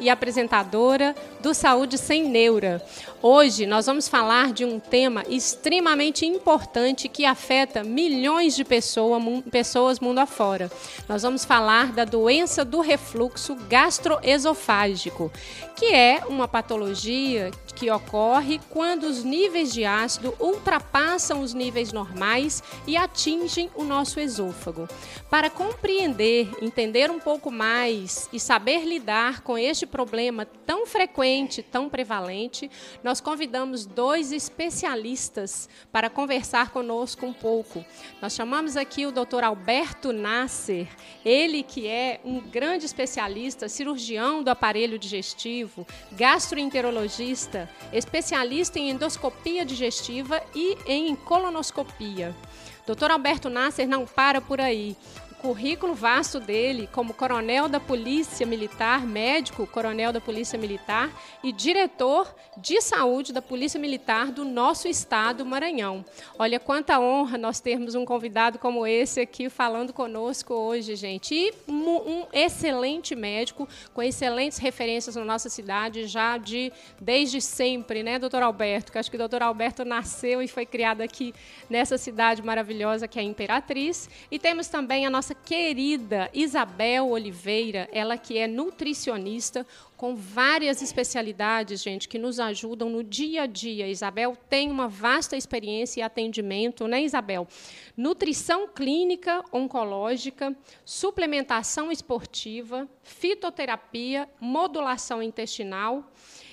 e apresentadora do Saúde Sem Neura. Hoje nós vamos falar de um tema extremamente importante que afeta milhões de pessoa, pessoas mundo afora. Nós vamos falar da doença do refluxo gastroesofágico, que é uma patologia que ocorre quando os níveis de ácido ultrapassam os níveis normais e atingem o nosso esôfago. Para compreender, entender um pouco mais e saber lidar com este problema tão frequente, tão prevalente, nós convidamos dois especialistas para conversar conosco um pouco. Nós chamamos aqui o Dr. Alberto Nasser, ele que é um grande especialista, cirurgião do aparelho digestivo, gastroenterologista, especialista em endoscopia digestiva e em colonoscopia. Dr. Alberto Nasser não para por aí currículo vasto dele como coronel da Polícia Militar, médico, coronel da Polícia Militar e diretor de saúde da Polícia Militar do nosso estado, Maranhão. Olha quanta honra nós termos um convidado como esse aqui falando conosco hoje, gente. E um, excelente médico com excelentes referências na nossa cidade já de desde sempre, né, doutor Alberto? Que acho que o doutor Alberto nasceu e foi criado aqui nessa cidade maravilhosa que é Imperatriz. E temos também a nossa nossa querida Isabel Oliveira, ela que é nutricionista com várias especialidades, gente, que nos ajudam no dia a dia. Isabel tem uma vasta experiência e atendimento, né, Isabel? Nutrição clínica oncológica, suplementação esportiva, fitoterapia, modulação intestinal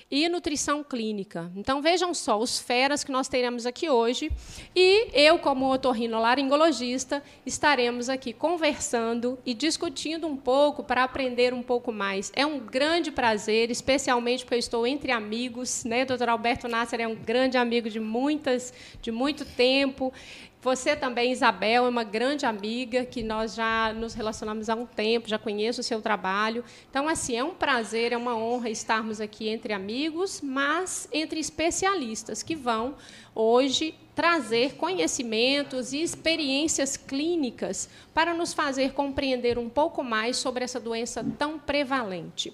e nutrição clínica. Então vejam só os feras que nós teremos aqui hoje e eu como otorrinolaringologista estaremos aqui conversando e discutindo um pouco para aprender um pouco mais. É um grande prazer, especialmente porque eu estou entre amigos, né? Dr. Alberto Nasser é um grande amigo de muitas de muito tempo. Você também, Isabel, é uma grande amiga que nós já nos relacionamos há um tempo, já conheço o seu trabalho. Então, assim, é um prazer, é uma honra estarmos aqui entre amigos, mas entre especialistas que vão hoje trazer conhecimentos e experiências clínicas para nos fazer compreender um pouco mais sobre essa doença tão prevalente.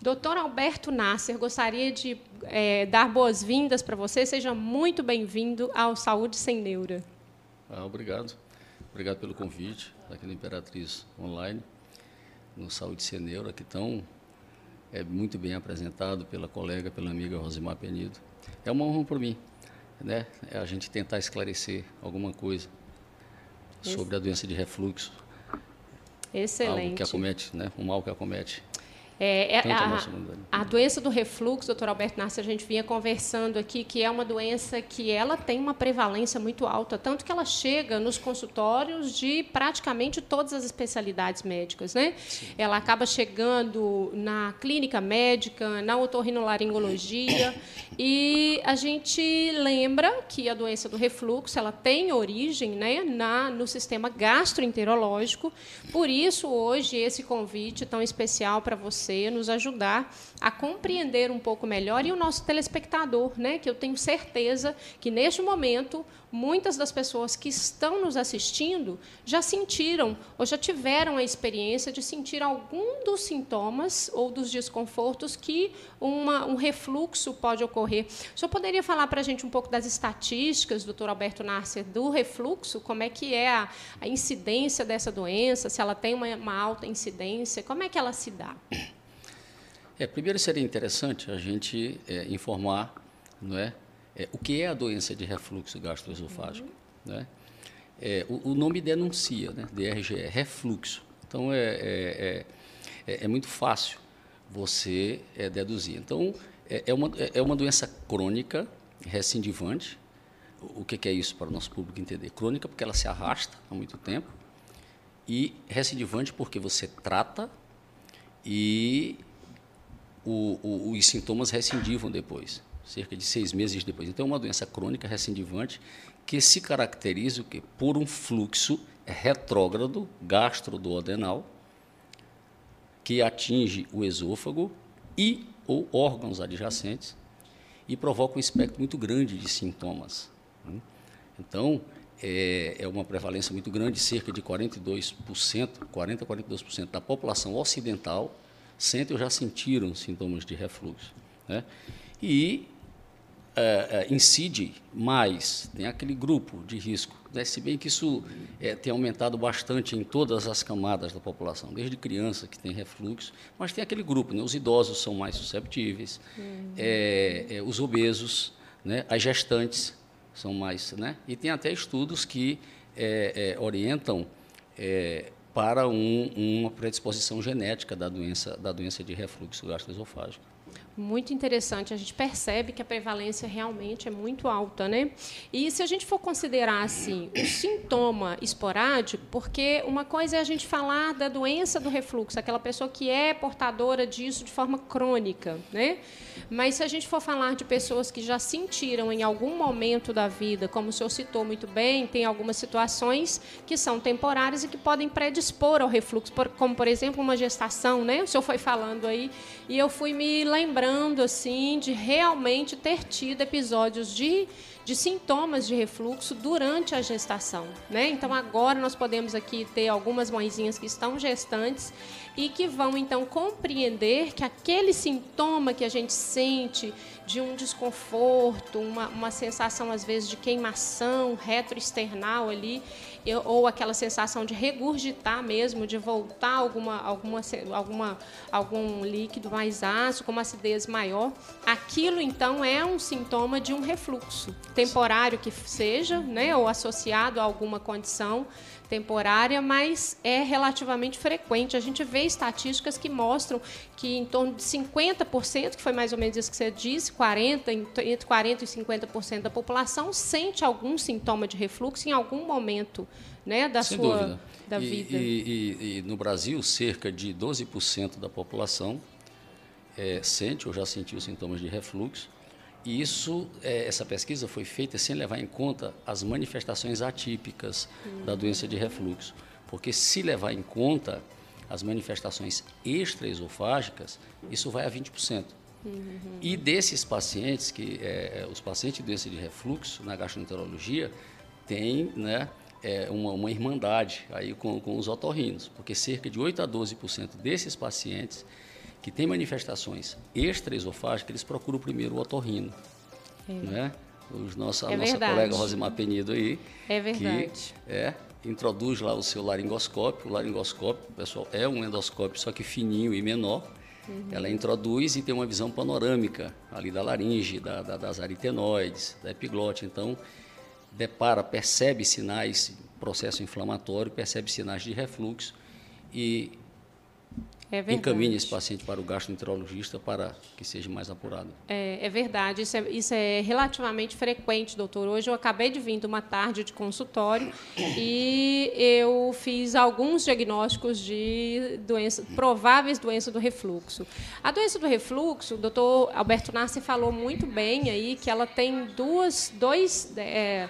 Doutor Alberto Nasser, gostaria de é, dar boas-vindas para você. Seja muito bem-vindo ao Saúde Sem Neura. Ah, obrigado. Obrigado pelo convite aqui no Imperatriz Online, no Saúde Ceneura, que tão é muito bem apresentado pela colega, pela amiga Rosimar Penido. É uma honra para mim, né? É a gente tentar esclarecer alguma coisa sobre a doença de refluxo. Excelente. Algo que acomete, né? Um mal que acomete é, é a, a, doença do refluxo, doutor Alberto Nassi, a gente vinha conversando aqui, que é uma doença que ela tem uma prevalência muito alta, tanto que ela chega nos consultórios de praticamente todas as especialidades médicas. Né? Ela acaba chegando na clínica médica, na otorrinolaringologia, e a gente lembra que a doença do refluxo ela tem origem né, na, no sistema gastroenterológico, por isso hoje esse convite tão especial para você você, nos ajudar a compreender um pouco melhor e o nosso telespectador, né, que eu tenho certeza que neste momento muitas das pessoas que estão nos assistindo já sentiram ou já tiveram a experiência de sentir algum dos sintomas ou dos desconfortos que uma, um refluxo pode ocorrer. O senhor poderia falar para a gente um pouco das estatísticas, doutor Alberto Nasser, do refluxo? Como é que é a, a incidência dessa doença? Se ela tem uma, uma alta incidência? Como é que ela se dá? É, primeiro seria interessante a gente é, informar não é, é, o que é a doença de refluxo gastroesofágico. Uhum. Né? É, o, o, nome denuncia, né, DRGE, refluxo. Então, é, é, é, é muito fácil você deduzir. Então, é, uma, é uma doença crônica, recidivante. O, o que, que é isso para o nosso público entender? Crônica porque ela se arrasta há muito tempo e recidivante porque você trata e o, o, os sintomas recidivam depois, cerca de seis meses depois. Então, é uma doença crônica recidivante que se caracteriza por um fluxo retrógrado gastroduodenal que atinge o esôfago e ou órgãos adjacentes e provoca um espectro muito grande de sintomas. Né? Então, é, é, uma prevalência muito grande, cerca de 42%, 40 a 42% da população ocidental sentem ou já sentiram sintomas de refluxo. Né? E é, é, incide mais, tem aquele grupo de risco. Né? Se bem que isso é, tem aumentado bastante em todas as camadas da população, desde criança que tem refluxo, mas tem aquele grupo, né? os idosos são mais susceptíveis, uhum. os obesos, né? as gestantes são mais. Né? E tem até estudos que orientam para um, uma predisposição genética da doença, da doença de refluxo gastroesofágico muito interessante. A gente percebe que a prevalência realmente é muito alta, né? E se a gente for considerar assim o sintoma esporádico, porque uma coisa é a gente falar da doença do refluxo, aquela pessoa que é portadora disso de forma crônica, né? Mas se a gente for falar de pessoas que já sentiram em algum momento da vida, como o senhor citou muito bem, tem algumas situações que são temporárias e que podem predispor ao refluxo, como por exemplo uma gestação, né? O senhor foi falando aí e eu fui me lembrando assim de realmente ter tido episódios de, de sintomas de refluxo durante a gestação, né? Então agora nós podemos aqui ter algumas mãezinhas que estão gestantes e que vão então compreender que aquele sintoma que a gente sente de um desconforto, uma, uma sensação às vezes de queimação retroesternal ali, ou aquela sensação de regurgitar mesmo, de voltar alguma, alguma, alguma, algum líquido mais ácido, com uma acidez maior, aquilo então é um sintoma de um refluxo temporário que seja, né, ou associado a alguma condição temporária, mas é relativamente frequente. A gente vê estatísticas que mostram que em torno de 50%, que foi mais ou menos isso que você disse, 40, entre 40% e 50% da população sente algum sintoma de refluxo em algum momento né, da Sem sua dúvida. da e, vida. E, e, e, no Brasil, cerca de 12% da população é, sente ou já sentiu sintomas de refluxo. E isso, é, essa pesquisa foi feita sem levar em conta as manifestações atípicas uhum. da doença de refluxo. Porque se levar em conta as manifestações extraesofágicas, isso vai a 20%. Uhum. E desses pacientes, que é, os pacientes de doença de refluxo na gastroenterologia, tem né, é, uma, uma irmandade aí com, com os otorrinos, porque cerca de 8 a 12% desses pacientes que têm manifestações extraesofágicas, eles procuram primeiro o otorrino. É. Né? Os nossa, é a nossa verdade. colega Rosimar Penido aí. É verdade. Que, é, introduz lá o seu laringoscópio. O laringoscópio, pessoal, é um endoscópio, só que fininho e menor. Uhum. Ela introduz e tem uma visão panorâmica ali da laringe, da, da, das aritenoides, da epiglote. Então, depara, percebe sinais, processo inflamatório, percebe sinais de refluxo e é encaminhe esse paciente para o gastroenterologista para que seja mais apurado. É, é verdade, isso é, isso é, relativamente frequente, doutor. Hoje eu acabei de vir de uma tarde de consultório e eu fiz alguns diagnósticos de doença, prováveis doenças do refluxo. A doença do refluxo, o doutor Alberto Nassi falou muito bem aí que ela tem duas, dois... É,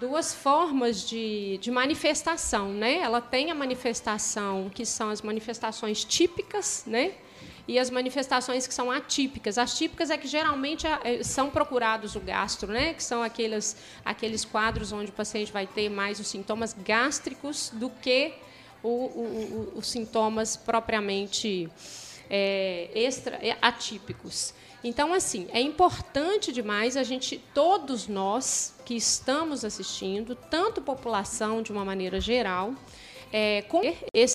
duas formas de, de manifestação, né? Ela tem a manifestação que são as manifestações típicas, né? E as manifestações que são atípicas. As típicas é que geralmente é, são procurados o gastro, né? Que são aqueles, aqueles quadros onde o paciente vai ter mais os sintomas gástricos do que os sintomas propriamente é, extra, é, atípicos. Então, assim, é importante demais a gente, todos nós que estamos assistindo, tanto população de uma maneira geral, é, com esses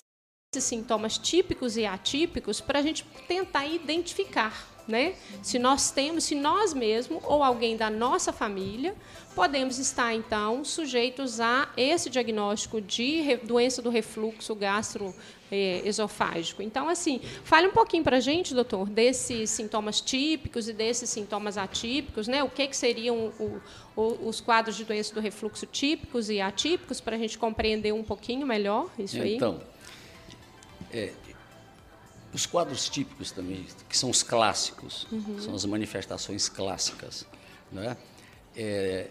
sintomas típicos e atípicos para a gente tentar identificar né? Se nós temos, se nós mesmos ou alguém da nossa família, podemos estar então sujeitos a esse diagnóstico de doença do refluxo gastroesofágico. Então, assim, fale um pouquinho para a gente, doutor, desses sintomas típicos e desses sintomas atípicos, né? O que, que seriam o, o, os quadros de doença do refluxo típicos e atípicos para a gente compreender um pouquinho melhor isso aí? Então, é, os quadros típicos também, que são os clássicos, uhum. são as manifestações clássicas. Né? É,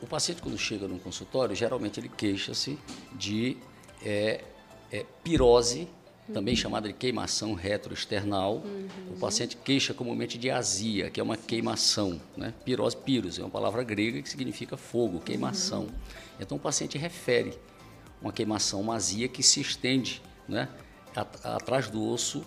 o paciente, quando chega no consultório, geralmente ele queixa-se de é, é, pirose, uhum. também chamada de queimação retroesternal. Uhum. O paciente queixa comumente de azia, que é uma queimação. Né? Pirose, piros, é uma palavra grega que significa fogo, queimação. Uhum. Então o paciente refere uma queimação, uma azia que se estende né? Atrás do osso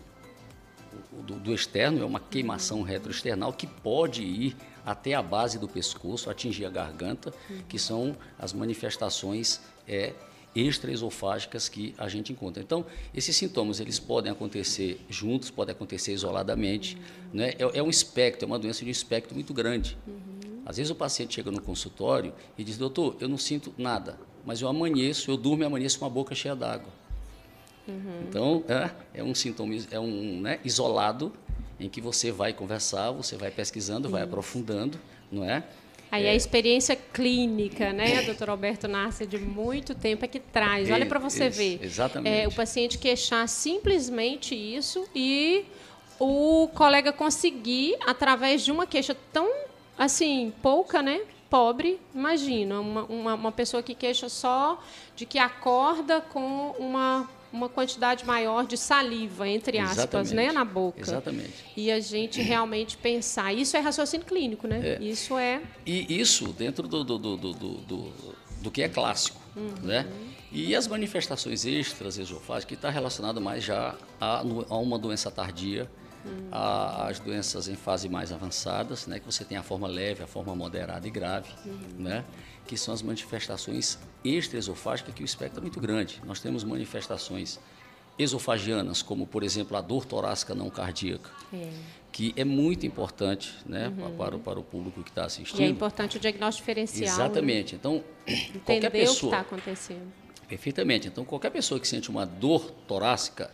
do, do externo, é uma queimação retroexternal que pode ir até a base do pescoço, atingir a garganta, que são as manifestações é, extraesofágicas que a gente encontra. Então, esses sintomas eles podem acontecer juntos, podem acontecer isoladamente. Uhum. Né? É, é, um espectro, é uma doença de um espectro muito grande. Uhum. Às vezes o paciente chega no consultório e diz, doutor, eu não sinto nada, mas eu amanheço, eu durmo e amanheço com a boca cheia d'água. Uhum. Então, é, é, um sintoma é um, né, isolado em que você vai conversar, você vai pesquisando, vai aprofundando, não é? Aí é. a experiência clínica, né, doutor Alberto Nasce, de muito tempo é que traz. Olha para você isso, ver. Exatamente. É, o paciente queixar simplesmente isso e o colega conseguir, através de uma queixa tão, assim, pouca, né, pobre, imagina, uma, uma, uma pessoa que queixa só de que acorda com uma uma quantidade maior de saliva, entre aspas, né, na boca. Exatamente. E a gente realmente pensar. Isso é raciocínio clínico, né? É. Isso é. E isso dentro do, do, do, do, do, do que é clássico, uhum. né? E as manifestações extras esofágicas, que está relacionado mais já a, a uma doença tardia, uhum. às doenças em fase mais avançadas, né? Que você tem a forma leve, a forma moderada e grave, uhum. né? Que são as manifestações extraesofágicas, que o espectro é muito grande. Nós temos manifestações esofagianas, como, por exemplo, a dor torácica não cardíaca, é. que é muito importante né, uhum. para, para o público que está assistindo. E é importante o diagnóstico diferencial. Né? Exatamente. Então, Entender qualquer pessoa... o que está acontecendo. Perfeitamente. Então, qualquer pessoa que sente uma dor torácica,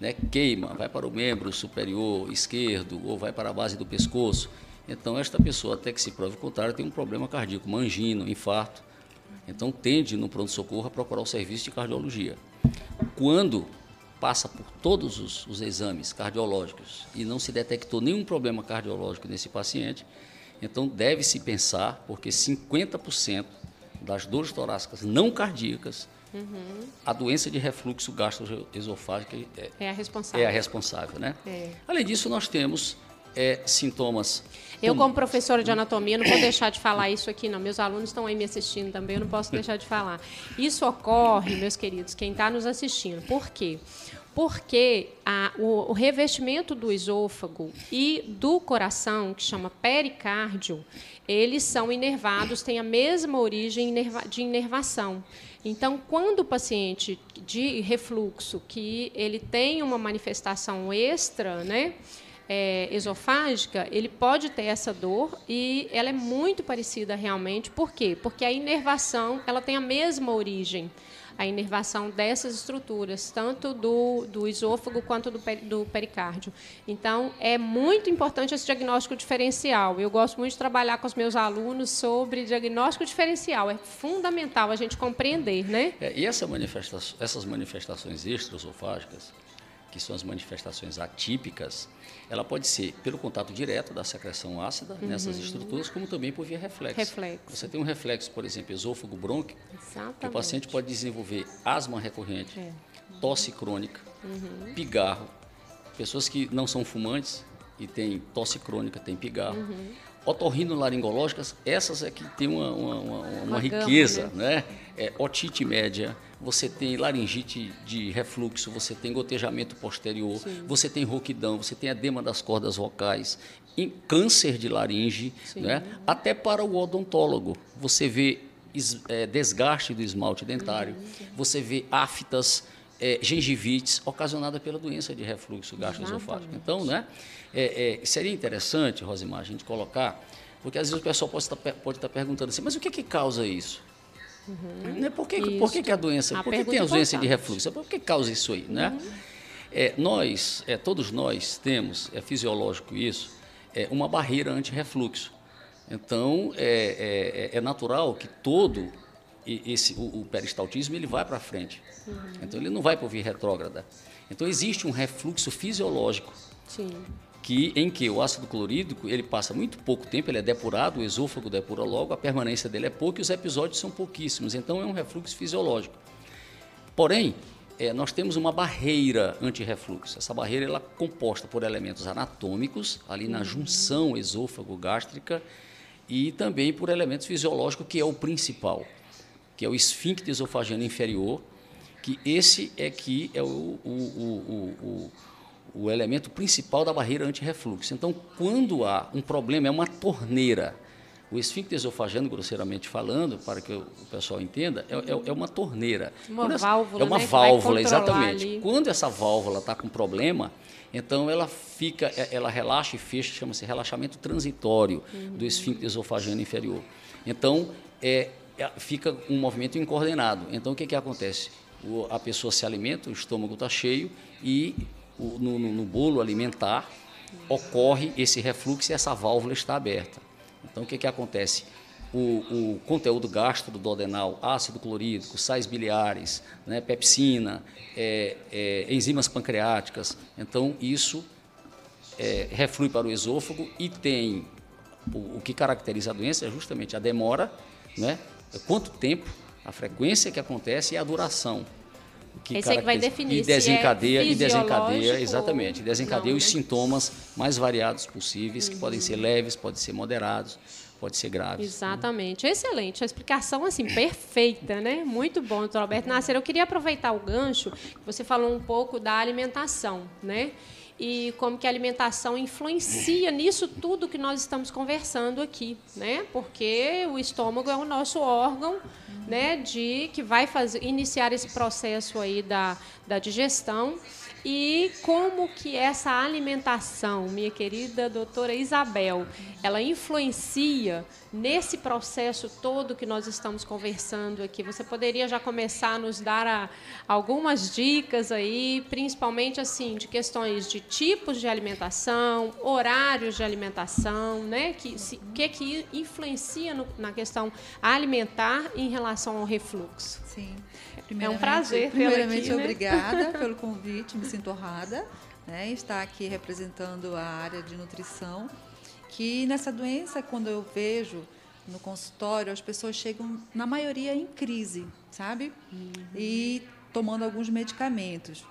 né, queima, vai para o membro superior esquerdo ou vai para a base do pescoço, então, esta pessoa, até que se prove o contrário, tem um problema cardíaco, uma angina, infarto. Então, tende no pronto-socorro a procurar o serviço de cardiologia. Quando passa por todos os, os, exames cardiológicos e não se detectou nenhum problema cardiológico nesse paciente, então deve-se pensar, porque 50% das dores torácicas não cardíacas, uhum. a doença de refluxo gastroesofágico é, é a responsável. É a responsável né? É. Além disso, nós temos é, sintomas. Eu, como professora de anatomia, não vou deixar de falar isso aqui, não. Meus alunos estão aí me assistindo também, eu não posso deixar de falar. Isso ocorre, meus queridos, quem está nos assistindo. Por quê? Porque a, o, o, revestimento do esôfago e do coração, que chama pericárdio, eles são inervados, têm a mesma origem de inervação. Então, quando o paciente de refluxo, que ele tem uma manifestação extra, né? É, esofágica, ele pode ter essa dor e ela é muito parecida realmente. Por quê? Porque a inervação ela tem a mesma origem, a inervação dessas estruturas, tanto do, do esôfago quanto do, do pericárdio. Então, é muito importante esse diagnóstico diferencial. Eu gosto muito de trabalhar com os meus alunos sobre diagnóstico diferencial. É fundamental a gente compreender, né? É, e essa manifesta essas manifestações extraesofágicas, que são as manifestações atípicas, ela pode ser pelo contato direto da secreção ácida uhum. nessas estruturas, como também por via reflexo. reflexo. Você tem um reflexo, por exemplo, esôfago brônquico, que o paciente pode desenvolver asma recorrente, é. tosse crônica, uhum. pigarro. Pessoas que não são fumantes e têm tosse crônica, têm pigarro. Uhum. Otorrinolaringológicas, essas é que tem uma, uma, uma, uma, uma riqueza, gama, né? né? É, otite média, você tem laringite de refluxo, você tem gotejamento posterior, Sim. você tem rouquidão, você tem edema das cordas vocais, câncer de laringe, né? até para o odontólogo. Você vê é, desgaste do esmalte dentário, uhum. você vê aftas, é, gengivites ocasionada pela doença de refluxo gastroesofágico. Então, né, é, é, seria interessante, Rosimar, a gente colocar, porque às vezes o pessoal pode estar, pode estar perguntando assim, mas o que, que causa isso? Uhum. Né? Por, que, por que, que a doença, a por que tem a doença de refluxo? Por que causa isso aí? Né? Uhum. É, nós, é, todos nós temos, é fisiológico isso, é uma barreira anti-refluxo. Então, é, é, é, natural que todo esse, o, o peristaltismo ele vai para frente. Uhum. Então, ele não vai para o via retrógrada. Então, existe um refluxo fisiológico. Sim que em que o ácido clorídrico ele passa muito pouco tempo, ele é depurado, o esôfago depura logo, a permanência dele é pouca e os episódios são pouquíssimos, então é um refluxo fisiológico. Porém, é, nós temos uma barreira anti-refluxo. Essa barreira ela é composta por elementos anatômicos, ali na junção esôfago-gástrica, e também por elementos fisiológicos, que é o principal, que é o esfíncter esofagiano inferior, que esse é que é o, o, o, o o elemento principal da barreira antirrefluxo. Então, quando há um problema, é uma torneira. O esfíncter esofageno, grosseiramente falando, para que o pessoal entenda, é, é, é uma torneira. Uma válvula, É uma né, válvula, exatamente. Ali. Quando essa válvula está com problema, então ela fica, é, ela relaxa e fecha, chama-se relaxamento transitório uhum. do esfíncter esofageno inferior. Então, é, é, fica um movimento incoordenado. Então, o que, que acontece? O, a pessoa se alimenta, o estômago está cheio e no, no, no bolo alimentar ocorre esse refluxo e essa válvula está aberta. Então, o que, que acontece? O, o conteúdo gástrico do adenal, ácido clorídrico, sais biliares, né, pepsina, é, é, enzimas pancreáticas. Então, isso é, reflui para o esôfago e tem o, o, que caracteriza a doença é justamente a demora, né, quanto tempo, a frequência que acontece e a duração que Esse é que vai definir e desencadeia é e desencadeia exatamente desencadeia não, os né? sintomas mais variados possíveis uhum. que podem ser leves podem ser moderados pode ser graves exatamente né? excelente a explicação assim perfeita né muito bom doutor Alberto Nascer eu queria aproveitar o gancho que você falou um pouco da alimentação né e como que a alimentação influencia nisso tudo que nós estamos conversando aqui, né? Porque o estômago é o nosso órgão, né, de que vai fazer iniciar esse processo aí da, da digestão e como que essa alimentação, minha querida doutora Isabel, ela influencia nesse processo todo que nós estamos conversando aqui? Você poderia já começar a nos dar a, algumas dicas aí, principalmente assim, de questões de tipos de alimentação, horários de alimentação, né? Que, o que, que influencia no, na questão alimentar em relação ao refluxo? Sim. É um prazer Primeiramente, aqui, né? obrigada pelo convite, me sinto honrada né, estar aqui representando a área de nutrição, que nessa doença, quando eu vejo no consultório, as pessoas chegam, na maioria, em crise, sabe? Uhum. E tomando alguns medicamentos.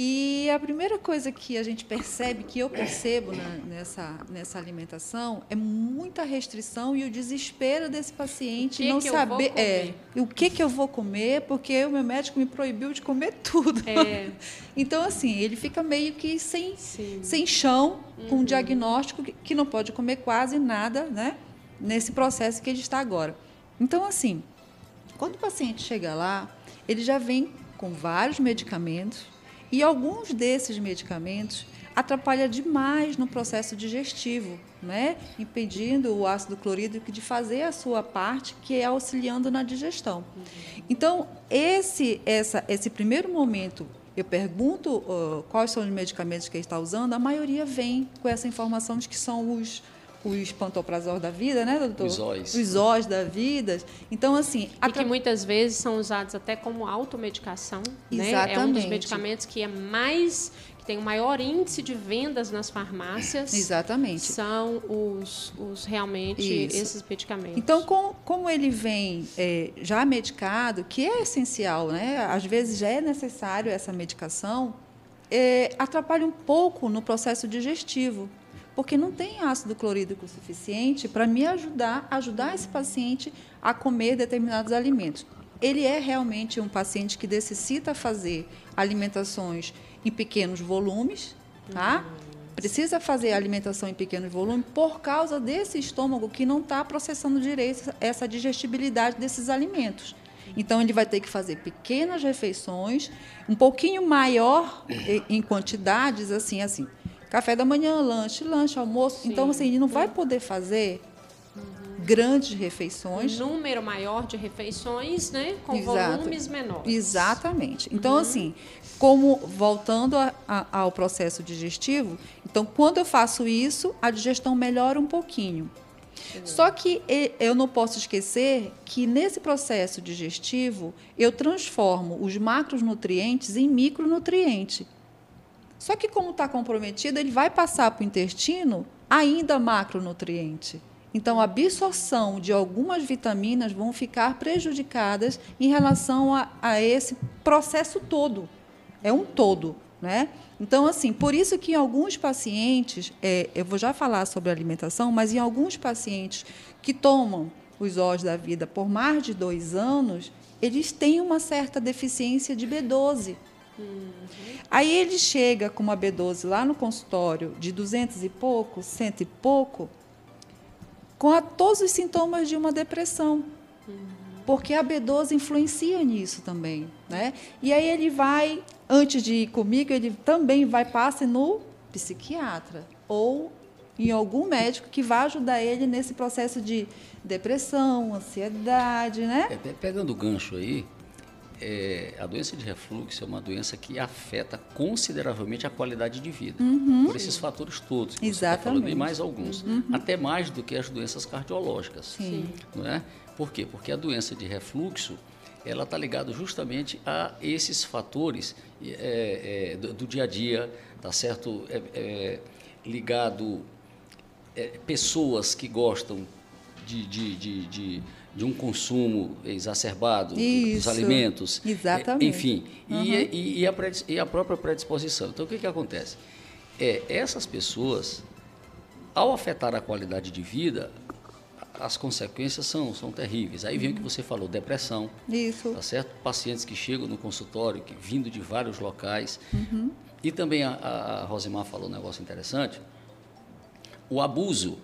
E a primeira coisa que a gente percebe, que eu percebo na, nessa, nessa alimentação, é muita restrição e o desespero desse paciente não saber é, o que, que eu vou comer, porque o meu médico me proibiu de comer tudo. É. então, assim, ele fica meio que sem, sem chão, uhum. com um uhum. diagnóstico que, que não pode comer quase nada, né? Nesse processo que ele está agora. Então, assim, quando o paciente chega lá, ele já vem com vários medicamentos e alguns desses medicamentos atrapalham demais no processo digestivo, né? impedindo o ácido clorídrico de fazer a sua parte, que é auxiliando na digestão. Então, esse, essa, esse primeiro momento, eu pergunto uh, quais são os medicamentos que ele está usando, a maioria vem com essa informação de que são os os pantoprazol da vida, né, doutor? Os óis. Os óis da vida. Então, assim... E que muitas vezes são usados até como automedicação, Exatamente. né? É um dos medicamentos que é mais... que tem o maior índice de vendas nas farmácias. Exatamente. São os, os realmente Isso. esses medicamentos. Então, com, como ele vem é, já medicado, que é essencial, né? Às vezes já é necessário essa medicação, é, atrapalha um pouco no processo digestivo porque não tem ácido clorídrico suficiente para me ajudar, ajudar esse paciente a comer determinados alimentos. Ele é realmente um paciente que necessita fazer alimentações em pequenos volumes, tá? Precisa fazer alimentação em pequeno volume por causa desse estômago que não está processando direito essa digestibilidade desses alimentos. Então, ele vai ter que fazer pequenas refeições, um pouquinho maior em quantidades, assim, assim. Café da manhã, lanche, lanche, almoço. Sim. Então, assim, ele não vai poder fazer uhum. grandes refeições. Um número maior de refeições, né? Com Exato. volumes menores. Exatamente. Então, uhum. assim, como voltando a, a, ao processo digestivo, então, quando eu faço isso, a digestão melhora um pouquinho. Uhum. Só que eu não posso esquecer que nesse processo digestivo eu transformo os macronutrientes em micronutrientes. Só que, como está comprometido, ele vai passar para o intestino ainda macronutriente. Então, a absorção de algumas vitaminas vão ficar prejudicadas em relação a, a esse processo todo. É um todo. Né? Então, assim, por isso que em alguns pacientes, é, eu vou já falar sobre alimentação, mas em alguns pacientes que tomam os óleos da vida por mais de dois anos, eles têm uma certa deficiência de B12 Uhum. Aí ele chega com uma B12 lá no consultório de 200 e pouco, cento e pouco, com a, todos os sintomas de uma depressão. Uhum. Porque a B12 influencia nisso também. Né? E aí ele vai, antes de ir comigo, ele também vai passar no psiquiatra ou em algum médico que vai ajudar ele nesse processo de depressão, ansiedade, né? É, pegando o gancho aí, é, a doença de refluxo é uma doença que afeta consideravelmente a qualidade de vida. Uhum. Por esses fatores todos que Exatamente. você está falando, e mais alguns. Uhum. Até mais do que as doenças cardiológicas. Sim. Não é? Por quê? Porque a doença de refluxo ela está ligada justamente a esses fatores é, é, do, do, dia a dia, tá certo? É, é ligado é, pessoas que gostam de, de, de, de de um consumo exacerbado Isso, dos alimentos. Exatamente. Enfim, uhum. e, e, a e, a própria predisposição. Então, o que, que acontece? É, essas pessoas, ao afetar a qualidade de vida, as consequências são, são terríveis. Aí vem o que você falou, depressão. Isso. Tá certo? Pacientes que chegam no consultório, que, vindo de vários locais. Uhum. E também a, a Rosimar falou um negócio interessante. O abuso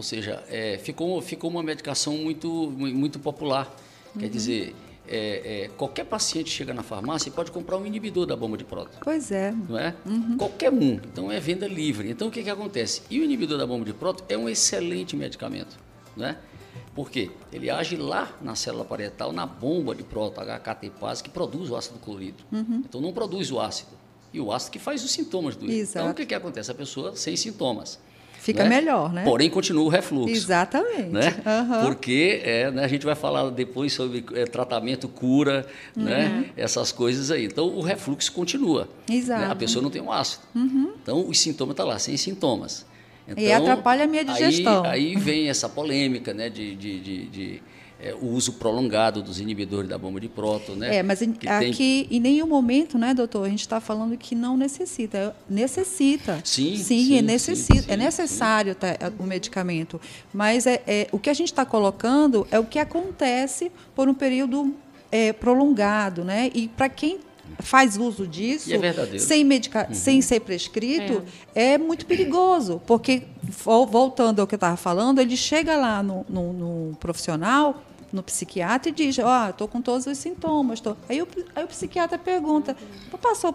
ou seja, é, ficou, ficou uma medicação muito, muito popular. Uhum. Quer dizer, é, é, qualquer paciente chega na farmácia e pode comprar um inibidor da bomba de próton. Pois é. Não é? Uhum. Qualquer um. Então é venda livre. Então o que, que acontece? E o inibidor da bomba de próton é um excelente medicamento. Não é? Por quê? Ele age lá na célula parietal, na bomba de próton, HKT-pase, que produz o ácido clorido. Uhum. Então não produz o ácido. E o ácido que faz os sintomas do Exato. Então o que, que acontece? A pessoa sem sintomas. Fica né? melhor, né? Porém, continua o refluxo. Exatamente. Né? Uhum. Porque é, né, a gente vai falar depois sobre é, tratamento, cura, uhum. né? essas coisas aí. Então, o refluxo continua. Exato. Né? A pessoa não tem um ácido. Uhum. Então, os sintomas estão tá lá, sem sintomas. Então, e atrapalha a minha digestão. Aí, aí vem essa polêmica né, de, de, de, de é, o uso prolongado dos inibidores da bomba de próton, né? É, mas em, aqui tem... em nenhum momento, né, doutor, a gente está falando que não necessita. Necessita. Sim, sim, sim, é, necessita, sim, é necessário tá, o medicamento. Mas é, é o que a gente está colocando é o que acontece por um período é, prolongado, né? E para quem faz uso disso é sem, medica uhum. sem ser prescrito é. é. muito perigoso, porque, voltando ao que eu estava falando, ele chega lá no, no, no profissional no psiquiatra e diz, ó, oh, estou com todos os sintomas. Tô. Aí, o, aí o psiquiatra pergunta,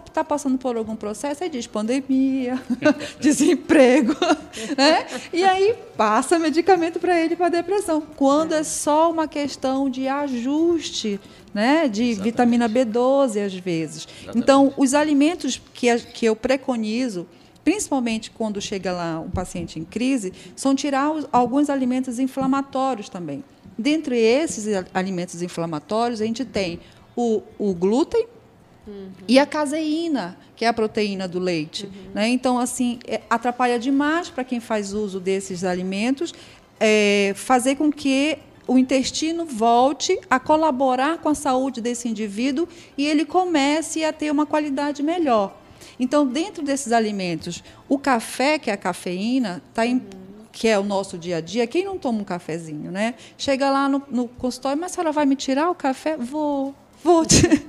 está passando por algum processo? Aí diz, pandemia, desemprego. né? E aí passa medicamento para ele para depressão. Quando é só uma questão de ajuste né, de Exatamente. vitamina B12 às vezes. Exatamente. Então, os alimentos que, que eu preconizo, principalmente quando chega lá um paciente em crise, são tirar os, alguns alimentos inflamatórios também. Dentre esses alimentos inflamatórios, a gente tem o, o glúten uhum. e a caseína, que é a proteína do leite. Uhum. Né? Então, assim, é, atrapalha demais para quem faz uso desses alimentos é, fazer com que o intestino volte a colaborar com a saúde desse indivíduo e ele comece a ter uma qualidade melhor. Então, dentro desses alimentos, o café, que é a cafeína, está em que é o nosso dia a dia, quem não toma um cafezinho, né? Chega lá no, no consultório, mas a senhora vai me tirar o café? Vou, vou,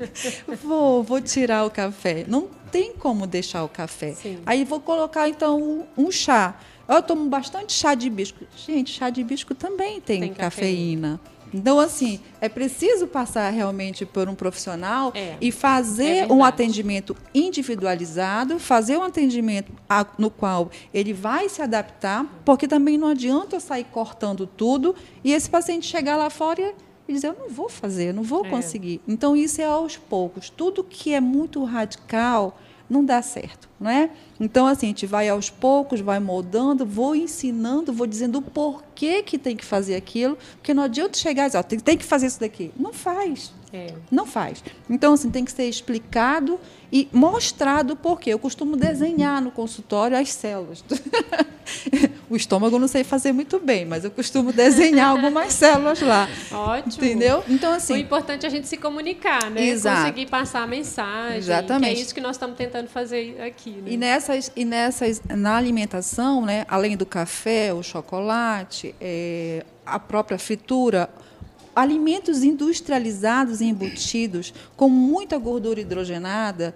vou, vou tirar o café. Não tem como deixar o café. Sim. Aí vou colocar então um, um chá. Eu tomo bastante chá de hibisco. Gente, chá de hibisco também tem, tem cafeína. cafeína. Então, assim, é preciso passar realmente por um profissional é, e fazer é um atendimento individualizado, fazer um atendimento no qual ele vai se adaptar, porque também não adianta eu sair cortando tudo e esse paciente chegar lá fora e dizer, eu não vou fazer, eu não vou é. conseguir. Então, isso é aos poucos. Tudo que é muito radical não dá certo, não é? Então, assim, a gente vai aos poucos, vai moldando, vou ensinando, vou dizendo o porquê que tem que fazer aquilo, porque não adianta chegar e dizer, ó, tem, tem que fazer isso daqui. Não faz. É. Não faz. Então, assim, tem que ser explicado e mostrado por quê. Eu costumo desenhar no consultório as células. o estômago eu não sei fazer muito bem, mas eu costumo desenhar algumas células lá. Ótimo. Entendeu? Então, assim. O importante é a gente se comunicar, né? Exato. Conseguir passar a mensagem. Exatamente. Que é isso que nós estamos tentando fazer aqui. Né? E, nessas, e nessas, na alimentação, né, além do café, o chocolate, é, a própria fritura, alimentos industrializados e embutidos com muita gordura hidrogenada,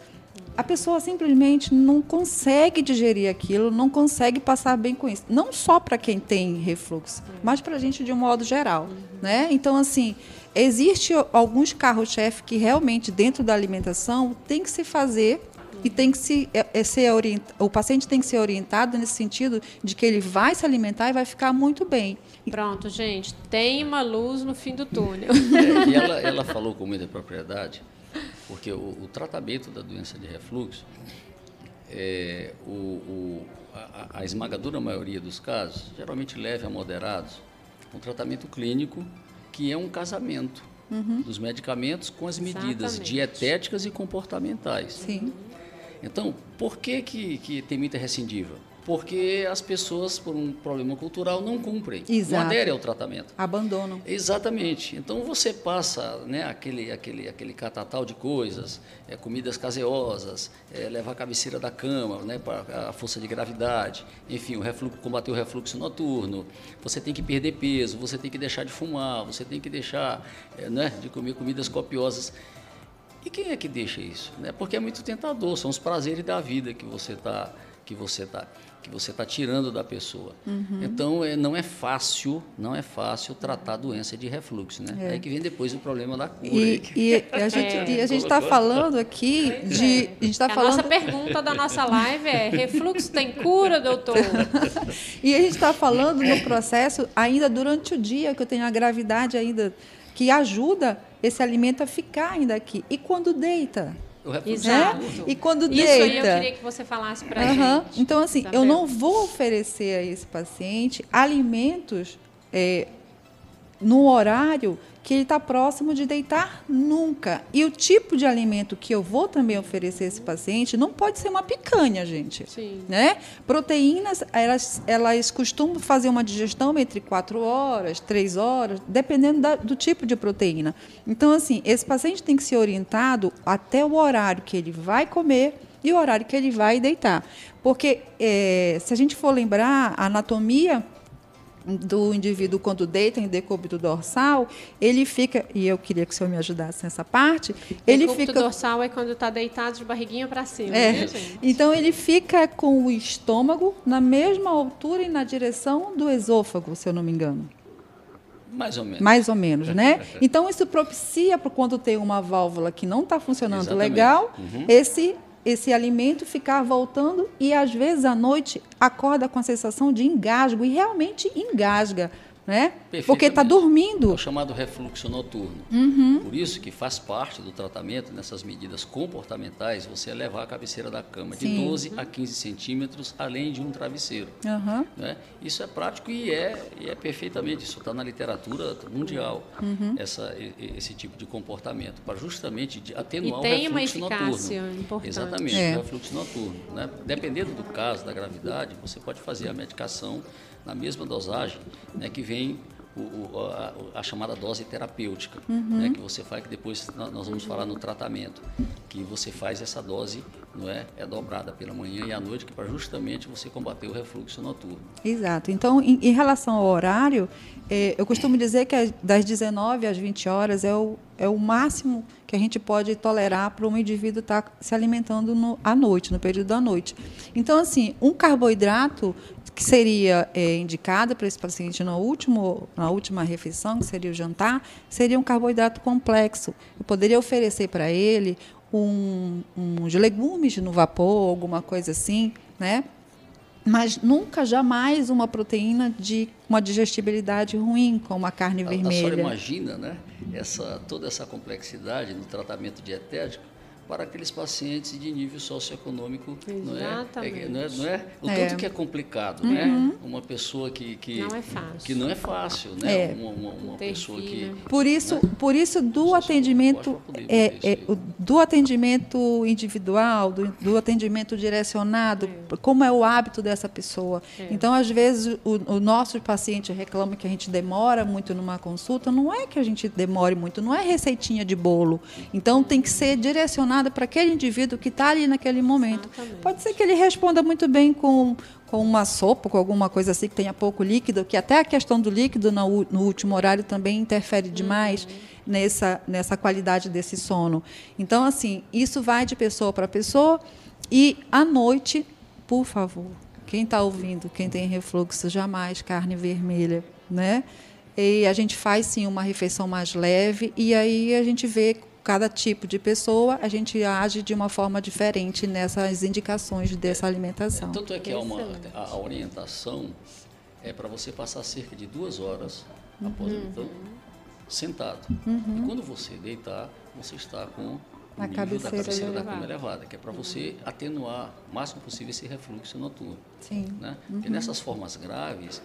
a pessoa simplesmente não consegue digerir aquilo, não consegue passar bem com isso. Não só para quem tem refluxo, mas para a gente de um modo geral. Né? Então, assim, existe alguns carros-chefe que realmente, dentro da alimentação, tem que se fazer e tem que se, é, é ser orientado, o paciente tem que ser orientado nesse sentido de que ele vai se alimentar e vai ficar muito bem. Pronto, gente, tem uma luz no fim do túnel. É, e ela, ela falou com muita propriedade porque o, o tratamento da doença de refluxo, é, o, o, a, a, esmagadora maioria dos casos, geralmente leve a moderados, um tratamento clínico que é um casamento uhum. dos medicamentos com as medidas Exatamente. dietéticas e comportamentais. Sim. Então, por que, que, que tem muita recidiva? Porque as pessoas, por um problema cultural, não cumprem, Exato. não aderem ao tratamento. Abandonam. Exatamente. Então você passa né, aquele, aquele, aquele catatal de coisas, é, comidas caseosas, é, levar a cabeceira da cama né, para a força de gravidade, enfim, o refluxo, combater o refluxo noturno. Você tem que perder peso, você tem que deixar de fumar, você tem que deixar é, né, de comer comidas copiosas. E quem é que deixa isso? Né? Porque é muito tentador, são os prazeres da vida que você está que você está que você está tirando da pessoa. Uhum. Então, é, não é fácil, não é fácil tratar a doença de refluxo, né? É. Aí que vem depois o problema da cura. E, e a gente é. está falando aqui de... A, gente tá a falando... nossa pergunta da nossa live é, refluxo tem cura, doutor? e a gente está falando no processo ainda durante o dia, que eu tenho a gravidade ainda, que ajuda esse alimento a ficar ainda aqui. E quando deita? Exato. E quando Isso deita. Isso aí eu queria que você falasse para a gente. Então, assim, tá eu não vou oferecer a esse paciente alimentos é, no horário que ele está próximo de deitar nunca. E o tipo de alimento que eu vou também oferecer a esse paciente não pode ser uma picanha, gente. Sim. Né? Proteínas, elas, elas costumam fazer uma digestão entre quatro horas, três horas, dependendo da, do tipo de proteína. Então, assim, esse paciente tem que ser orientado até o horário que ele vai comer e o horário que ele vai deitar. Porque, é, se a gente for lembrar, a anatomia do indivíduo quando deita em decúbito dorsal, ele fica, e eu queria que o senhor me ajudasse nessa parte, ele decúbito fica dorsal é quando está deitado de barriguinha para cima, é. né, gente? Então ele fica com o estômago na mesma altura e na direção do esôfago, se eu não me engano. Mais ou menos. Mais ou menos, né? Então isso propicia para quando tem uma válvula que não está funcionando Exatamente. legal, uhum. esse esse alimento ficar voltando e às vezes à noite acorda com a sensação de engasgo e realmente engasga né? Porque está dormindo. É o chamado refluxo noturno. Uhum. Por isso que faz parte do tratamento, nessas medidas comportamentais, você levar a cabeceira da cama Sim. de 12 a 15 centímetros, além de um travesseiro. Uhum. Né? Isso é prático e é, e é perfeitamente, isso está na literatura mundial, uhum. essa, esse tipo de comportamento, para justamente atenuar e tem o refluxo uma eficácia noturno. Importante. Exatamente, é. o refluxo noturno. Né? Dependendo do caso, da gravidade, você pode fazer a medicação na mesma dosagem né, que vem o, o, a, a, chamada dose terapêutica, uhum. né, que você faz, que depois nós vamos falar no tratamento, que você faz essa dose, não é, é dobrada pela manhã e à noite, que para justamente você combater o refluxo noturno. Exato. Então, em, em relação ao horário, é, eu costumo dizer que das 19 às 20 horas é o, é o máximo que a gente pode tolerar para um indivíduo estar tá se alimentando no, à noite, no período da noite. Então, assim, um carboidrato que seria é, indicada para esse paciente no último, na última refeição, que seria o jantar, seria um carboidrato complexo. Eu poderia oferecer para ele um, uns legumes no vapor, alguma coisa assim, né? mas nunca, jamais uma proteína de uma digestibilidade ruim, como a carne vermelha. A senhora imagina né, essa, toda essa complexidade no tratamento dietético para aqueles pacientes de nível socioeconômico. Exatamente. Não é, não é, não é? O é. tanto que é complicado, né? uhum. né? Uma pessoa que, que não é fácil, que não é fácil, né? É. Uma, uma, uma pessoa que por isso, né? por isso do atendimento é, é, do atendimento individual, do, do atendimento direcionado, é. como é o hábito dessa pessoa. É. Então, às vezes o, o nosso paciente reclama que a gente demora muito numa consulta. Não é que a gente demore muito, não é receitinha de bolo. Então, tem que ser direcionado direcionada para aquele indivíduo que está ali naquele momento. Exatamente. Pode ser que ele responda muito bem com, com uma sopa, com alguma coisa assim que tenha pouco líquido, que até a questão do líquido no, no último horário também interfere demais nessa, nessa qualidade desse sono. Então, assim, isso vai de pessoa para pessoa e à noite, por favor, quem está ouvindo, quem tem refluxo, jamais carne vermelha, né? E a gente faz sim uma refeição mais leve e aí a gente vê cada tipo de pessoa, a gente age de uma forma diferente nessas indicações dessa alimentação. Tanto é que há uma, a, a orientação é para você passar cerca de duas horas após Uhum. o então, sentado. E quando você deitar, você está com o A nível cabeceira da cabeceira da elevada. cama elevada, que é para você atenuar o máximo possível esse refluxo noturno. Sim. Né? Porque nessas formas graves,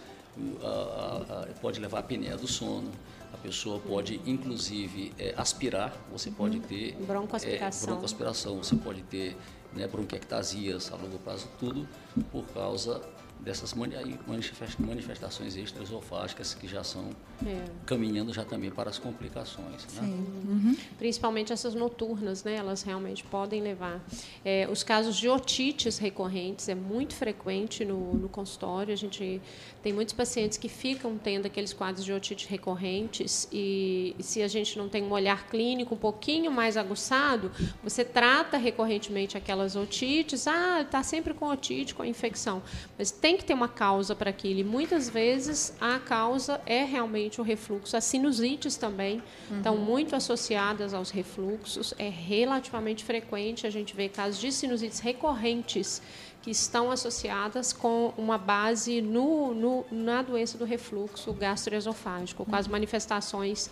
a- a- a- pode levar a apneia do sono, a pessoa pode, inclusive, eh, aspirar, você pode ter... Broncoaspiração. eh, broncoaspiração, você pode ter né, bronquiectasias a longo prazo, tudo por causa dessas manifestações extraesofágicas que já são É. caminhando já também para as complicações. Né? Sim. Principalmente essas noturnas, né? Elas realmente podem levar. É, os casos de otites recorrentes é muito frequente no, no consultório. A gente tem muitos pacientes que ficam tendo aqueles quadros de otite recorrentes e, e se a gente não tem um olhar clínico um pouquinho mais aguçado, você trata recorrentemente aquelas otites. Ah, está sempre com otite, com infecção. Mas tem que ter uma causa para aquilo. E muitas vezes a causa é realmente o refluxo. As sinusites também estão muito associadas aos refluxos. É relativamente frequente a gente ver casos de sinusites recorrentes que estão associadas com uma base no, no- na doença do refluxo gastroesofágico, com as manifestações ex-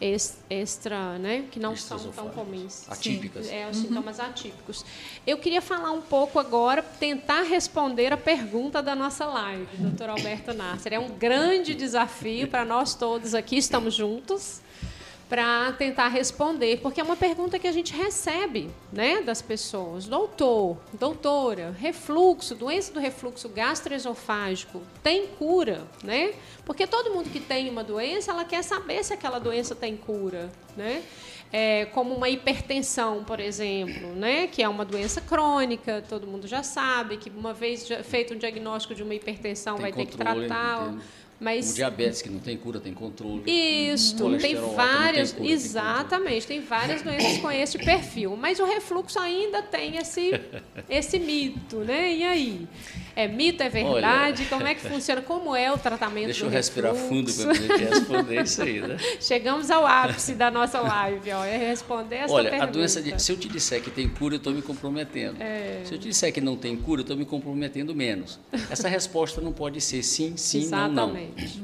extra, né, que não são tão comuns. Atípicas. É, os sintomas atípicos. Eu queria falar um pouco agora, tentar responder a pergunta da nossa live, doutor Alberto Nasser. É um grande desafio para nós todos aqui, estamos juntos, para tentar responder, porque é uma pergunta que a gente recebe né, das pessoas. Doutor, doutora, refluxo, doença do refluxo gastroesofágico, tem cura? Né? Porque todo mundo que tem uma doença, ela quer saber se aquela doença tem cura. Né? É, como uma hipertensão, por exemplo, né? que é uma doença crônica, todo mundo já sabe que uma vez feito um diagnóstico de uma hipertensão Tem vai ter que controle, tratar. tem- Mas O diabetes que não tem cura, tem controle. isso, tem não tem várias, cura, tem exatamente, tem várias doenças com esse perfil, mas o refluxo ainda tem esse esse mito, né? E aí? É mito, é verdade? Como é que funciona? Como é o tratamento Deixa do eu respirar fundo para poder responder isso aí, né? Chegamos ao ápice da nossa live, ó, é responder essa Olha, pergunta. a doença de, se eu te disser que tem cura, eu estou me comprometendo. É. Se eu te disser que não tem cura, eu estou me comprometendo menos. Essa resposta não pode ser sim, sim, não, não. Exatamente.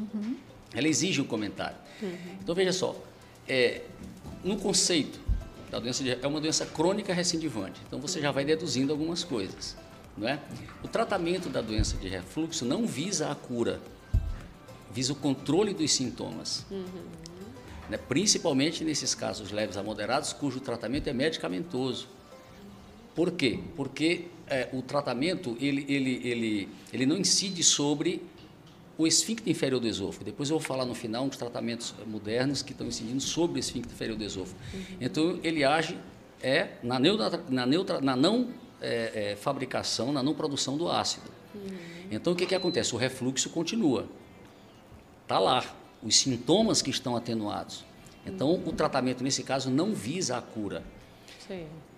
Ela exige um comentário. Uhum. Então veja só, é, no conceito da doença de, é uma doença crônica recidivante. Então você já vai deduzindo algumas coisas, não é? O tratamento da doença de refluxo não visa a cura, visa o controle dos sintomas. Né? Principalmente nesses casos leves a moderados, cujo tratamento é medicamentoso. Por quê? Porque é, o tratamento ele, ele, ele, ele não incide sobre o esfíncter inferior do esôfago. Depois eu vou falar no final uns tratamentos modernos que estão incidindo sobre o esfíncter inferior do esôfago. Então ele age é, na, neutra, na, neutra, na não é, é, fabricação, na não produção do ácido. Então o que, que acontece? O refluxo continua. Está lá. Os sintomas que estão atenuados. Então o tratamento nesse caso não visa a cura. Certo.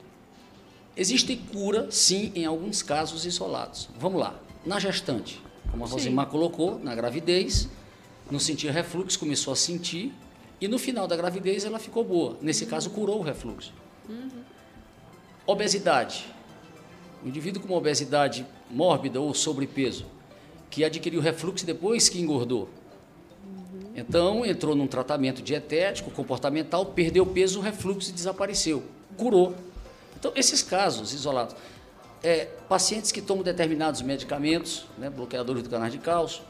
Existe cura, sim, em alguns casos isolados. Vamos lá. Na gestante, como a Sim. Rosimar colocou, na gravidez, não sentia refluxo, começou a sentir, e no final da gravidez ela ficou boa. Nesse caso, curou o refluxo. Obesidade. O indivíduo com uma obesidade mórbida ou sobrepeso, que adquiriu refluxo depois que engordou. Então, entrou num tratamento dietético, comportamental, perdeu peso, o refluxo desapareceu. Curou. Então, esses casos isolados. É, pacientes que tomam determinados medicamentos, né, bloqueadores do canal de cálcio,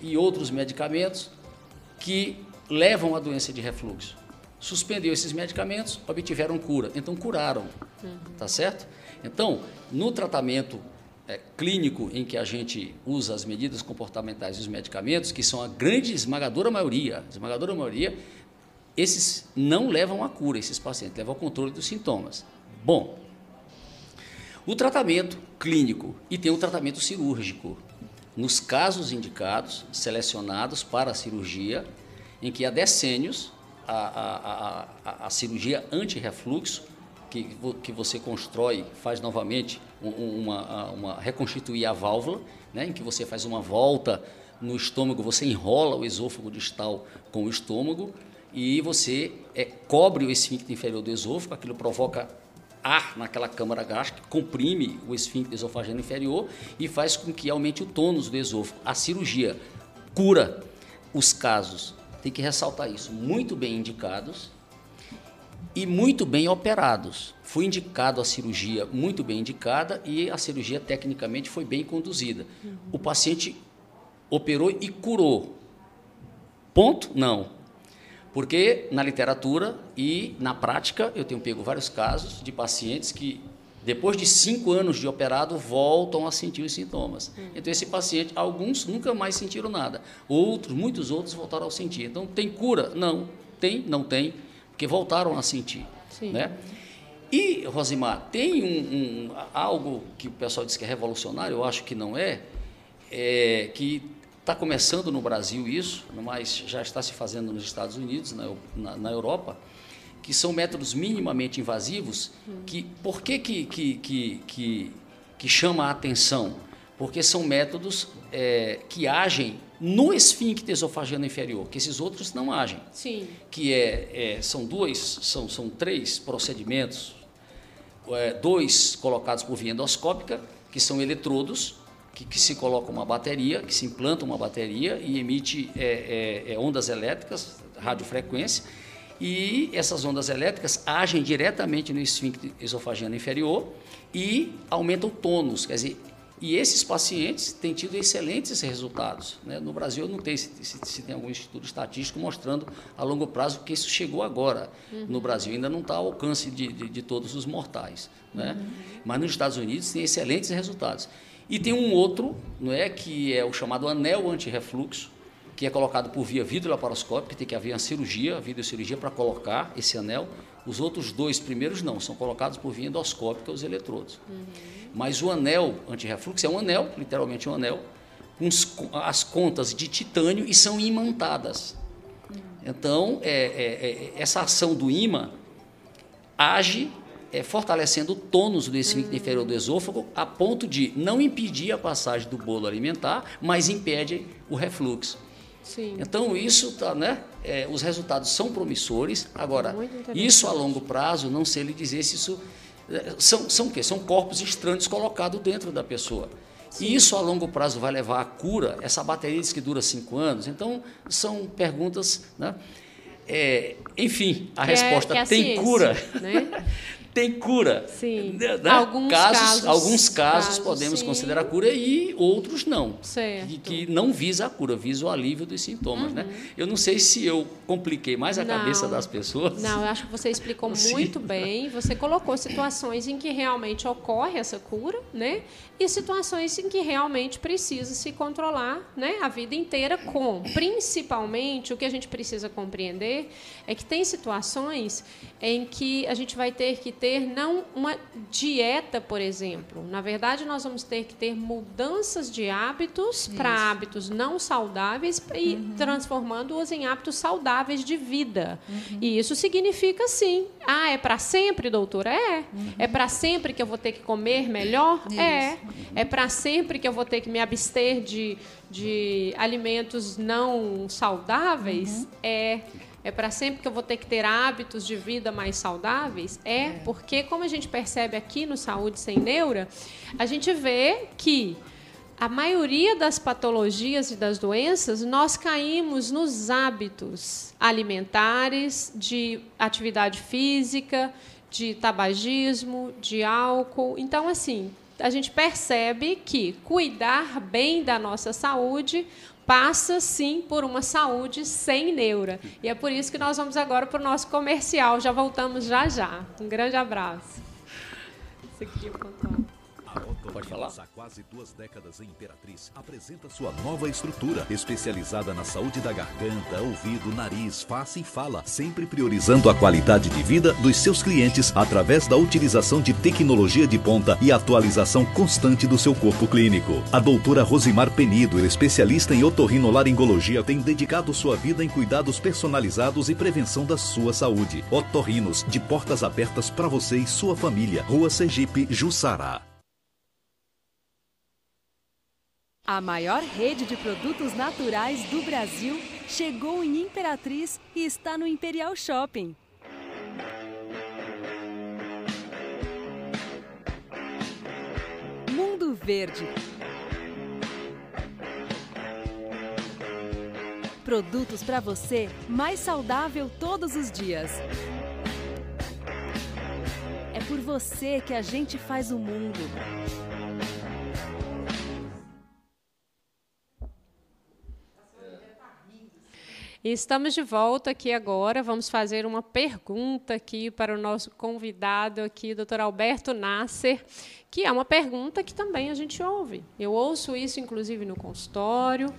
e outros medicamentos que levam à doença de refluxo. Suspendeu esses medicamentos, obtiveram cura. Então, curaram. Tá certo? Então, no tratamento é, clínico em que a gente usa as medidas comportamentais e os medicamentos, que são a grande esmagadora maioria, esmagadora maioria, esses não levam à cura, esses pacientes, levam ao controle dos sintomas. Bom, o tratamento clínico e tem o tratamento cirúrgico. Nos casos indicados, selecionados para a cirurgia, em que há decênios a, a, a, a cirurgia anti-refluxo, que, que você constrói, faz novamente uma, uma reconstituir a válvula, né, em que você faz uma volta no estômago, você enrola o esôfago distal com o estômago e você é, cobre o esfíncter inferior do esôfago, aquilo provoca ar naquela câmara gástrica, comprime o esfíncter esofageno inferior e faz com que aumente o tônus do esôfago. A cirurgia cura os casos, tem que ressaltar isso, muito bem indicados e muito bem operados. Foi indicado a cirurgia muito bem indicada e a cirurgia tecnicamente foi bem conduzida. Uhum. O paciente operou e curou. Ponto? Não. Porque na literatura e na prática eu tenho pego vários casos de pacientes que, depois de cinco anos de operado, voltam a sentir os sintomas. Hum. Então, esse paciente, alguns nunca mais sentiram nada, outros, muitos outros voltaram a sentir. Então, tem cura? Não. Tem? Não tem, porque voltaram a sentir. Sim. Né? E, Rosimar, tem um, um, algo que o pessoal diz que é revolucionário, eu acho que não é, é que Está começando no Brasil isso, mas já está se fazendo nos Estados Unidos, na, na, na Europa, que são métodos minimamente invasivos. Que por que que, que, que, que, que chama a atenção? Porque são métodos é, que agem no esfíncter esofageno inferior, que esses outros não agem. Sim. Que é, é são dois, são, são três procedimentos, é, dois colocados por via endoscópica, que são eletrodos, que, que, se coloca uma bateria, que se implanta uma bateria e emite é, é, é, ondas elétricas, radiofrequência, e essas ondas elétricas agem diretamente no esfíncter esofageno inferior e aumentam o tônus, quer dizer, e esses pacientes têm tido excelentes resultados. Né? No Brasil, eu não sei se, se, se, tem algum estudo estatístico mostrando a longo prazo que isso chegou agora. Uhum. No Brasil, ainda não está ao alcance de, de, de, todos os mortais. Né? Uhum. Mas nos Estados Unidos, tem excelentes resultados. E tem um outro, não é, que é o chamado anel antirrefluxo, que é colocado por via videolaparoscópica, tem que haver uma cirurgia, videocirurgia para colocar esse anel. Os outros dois primeiros não, são colocados por via endoscópica os eletrodos. Uhum. Mas o anel antirrefluxo é um anel, literalmente um anel, com as contas de titânio e são imantadas. Então, é, é, é, essa ação do imã age é, fortalecendo o tônus do esfíncter uhum. inferior do esôfago, a ponto de não impedir a passagem do bolo alimentar, mas impede o refluxo. Sim. Então, isso tá, né? É, os resultados são promissores. Agora, isso a longo prazo, não sei lhe dizer se isso. É, são, são o quê? São corpos estranhos colocados dentro da pessoa. Sim. E isso a longo prazo vai levar à cura? Essa bateria diz que dura cinco anos. Então, são perguntas. Né? É, enfim, a que resposta é, tem ciência, cura. Né? tem cura. Sim. Né? Alguns casos, casos, Alguns casos, casos podemos sim. considerar cura e outros não. Certo. Que, que não visa a cura, visa o alívio dos sintomas. Né? Uhum. Né? Eu não sei se eu compliquei mais a não, cabeça das pessoas. Não, eu acho que você explicou muito bem. Você colocou situações em que realmente ocorre essa cura, né? E situações em que realmente precisa se controlar né? a vida inteira com. Principalmente, o que a gente precisa compreender é que tem situações em que a gente vai ter que ter não uma dieta, por exemplo. Na verdade, nós vamos ter que ter mudanças de hábitos para hábitos não saudáveis e uhum. transformando-os em hábitos saudáveis de vida. Uhum. E isso significa sim. Ah, é para sempre, doutora? É. Uhum. É para sempre que eu vou ter que comer melhor? Isso. É. É para sempre que eu vou ter que me abster de, de alimentos não saudáveis? Uhum. É. É para sempre que eu vou ter que ter hábitos de vida mais saudáveis? É, é, porque, como a gente percebe aqui no Saúde Sem Neura, a gente vê que a maioria das patologias e das doenças, nós caímos nos hábitos alimentares, de atividade física, de tabagismo, de álcool. Então, assim, a gente percebe que cuidar bem da nossa saúde passa sim por uma saúde sem neura. E é por isso que nós vamos agora para o nosso comercial. Já voltamos já já. Um grande abraço. Pode falar? Há quase duas décadas em Imperatriz apresenta sua nova estrutura, especializada na saúde da garganta, ouvido, nariz, face e fala, sempre priorizando a qualidade de vida dos seus clientes através da utilização de tecnologia de ponta e atualização constante do seu corpo clínico. A doutora Rosimar Penido, especialista em otorrinolaringologia, tem dedicado sua vida em cuidados personalizados e prevenção da sua saúde. Otorrinos, de portas abertas para você e sua família. Rua Sergipe, Jussara. A maior rede de produtos naturais do Brasil chegou em Imperatriz e está no Imperial Shopping. Mundo Verde. Produtos para você mais saudável todos os dias. É por você que a gente faz o mundo. Estamos de volta aqui agora. Vamos fazer uma pergunta aqui para o nosso convidado aqui, Dr. Alberto Nasser, que é uma pergunta que também a gente ouve. Eu ouço isso, inclusive, no consultório.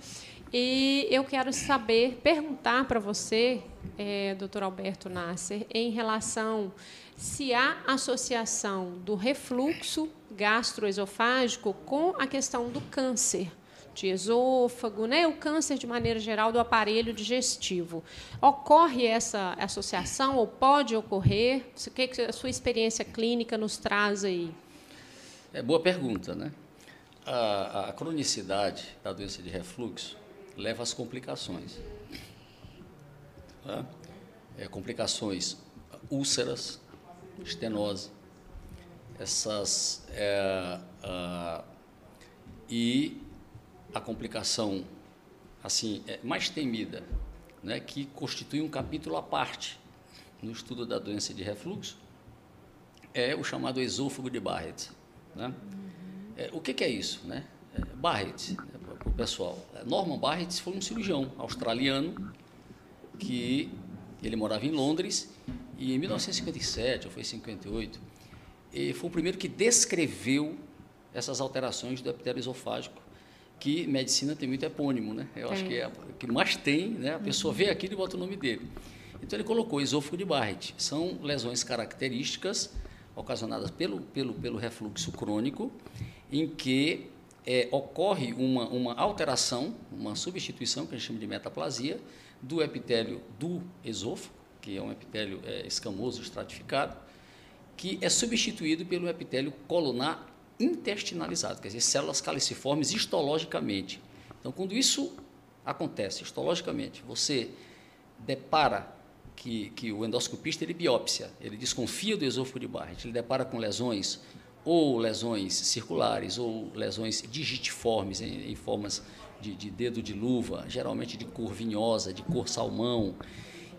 E eu quero saber, perguntar para você, é, doutor Alberto Nasser, em relação se há associação do refluxo gastroesofágico com a questão do câncer de esôfago, né, o câncer de maneira geral do aparelho digestivo. Ocorre essa associação ou pode ocorrer? O que a sua experiência clínica nos traz aí? É boa pergunta, né? A, a cronicidade da doença de refluxo leva às complicações. Tá? É, complicações, úlceras, estenose, essas é, a, e a complicação assim é, mais temida, né, que constitui um capítulo à parte no estudo da doença de refluxo, é o chamado esôfago de Barrett. Né? É, o que, que, é isso? Né? É, Barrett, né, para o pessoal. Norman Barrett foi um cirurgião australiano que ele morava em Londres e em 1957, ou foi 58, ele foi o primeiro que descreveu essas alterações do epitélio esofágico que medicina tem muito epônimo, né? Eu acho que é o que mais tem, né? A pessoa vê aquilo e bota o nome dele. Então ele colocou esôfago de Barrett. São lesões características ocasionadas pelo, pelo, pelo refluxo crônico, em que é, ocorre uma, uma alteração, uma substituição, que a gente chama de metaplasia, do epitélio do esôfago, que é um epitélio é, escamoso estratificado, que é substituído pelo epitélio colunar intestinalizado, quer dizer, células caliciformes histologicamente. Então, quando isso acontece histologicamente, você depara que, que o endoscopista ele biópsia, ele desconfia do esôfago de Barrett, ele depara com lesões ou lesões circulares ou lesões digitiformes em, em formas de, de, dedo de luva, geralmente de cor vinhosa, de cor salmão.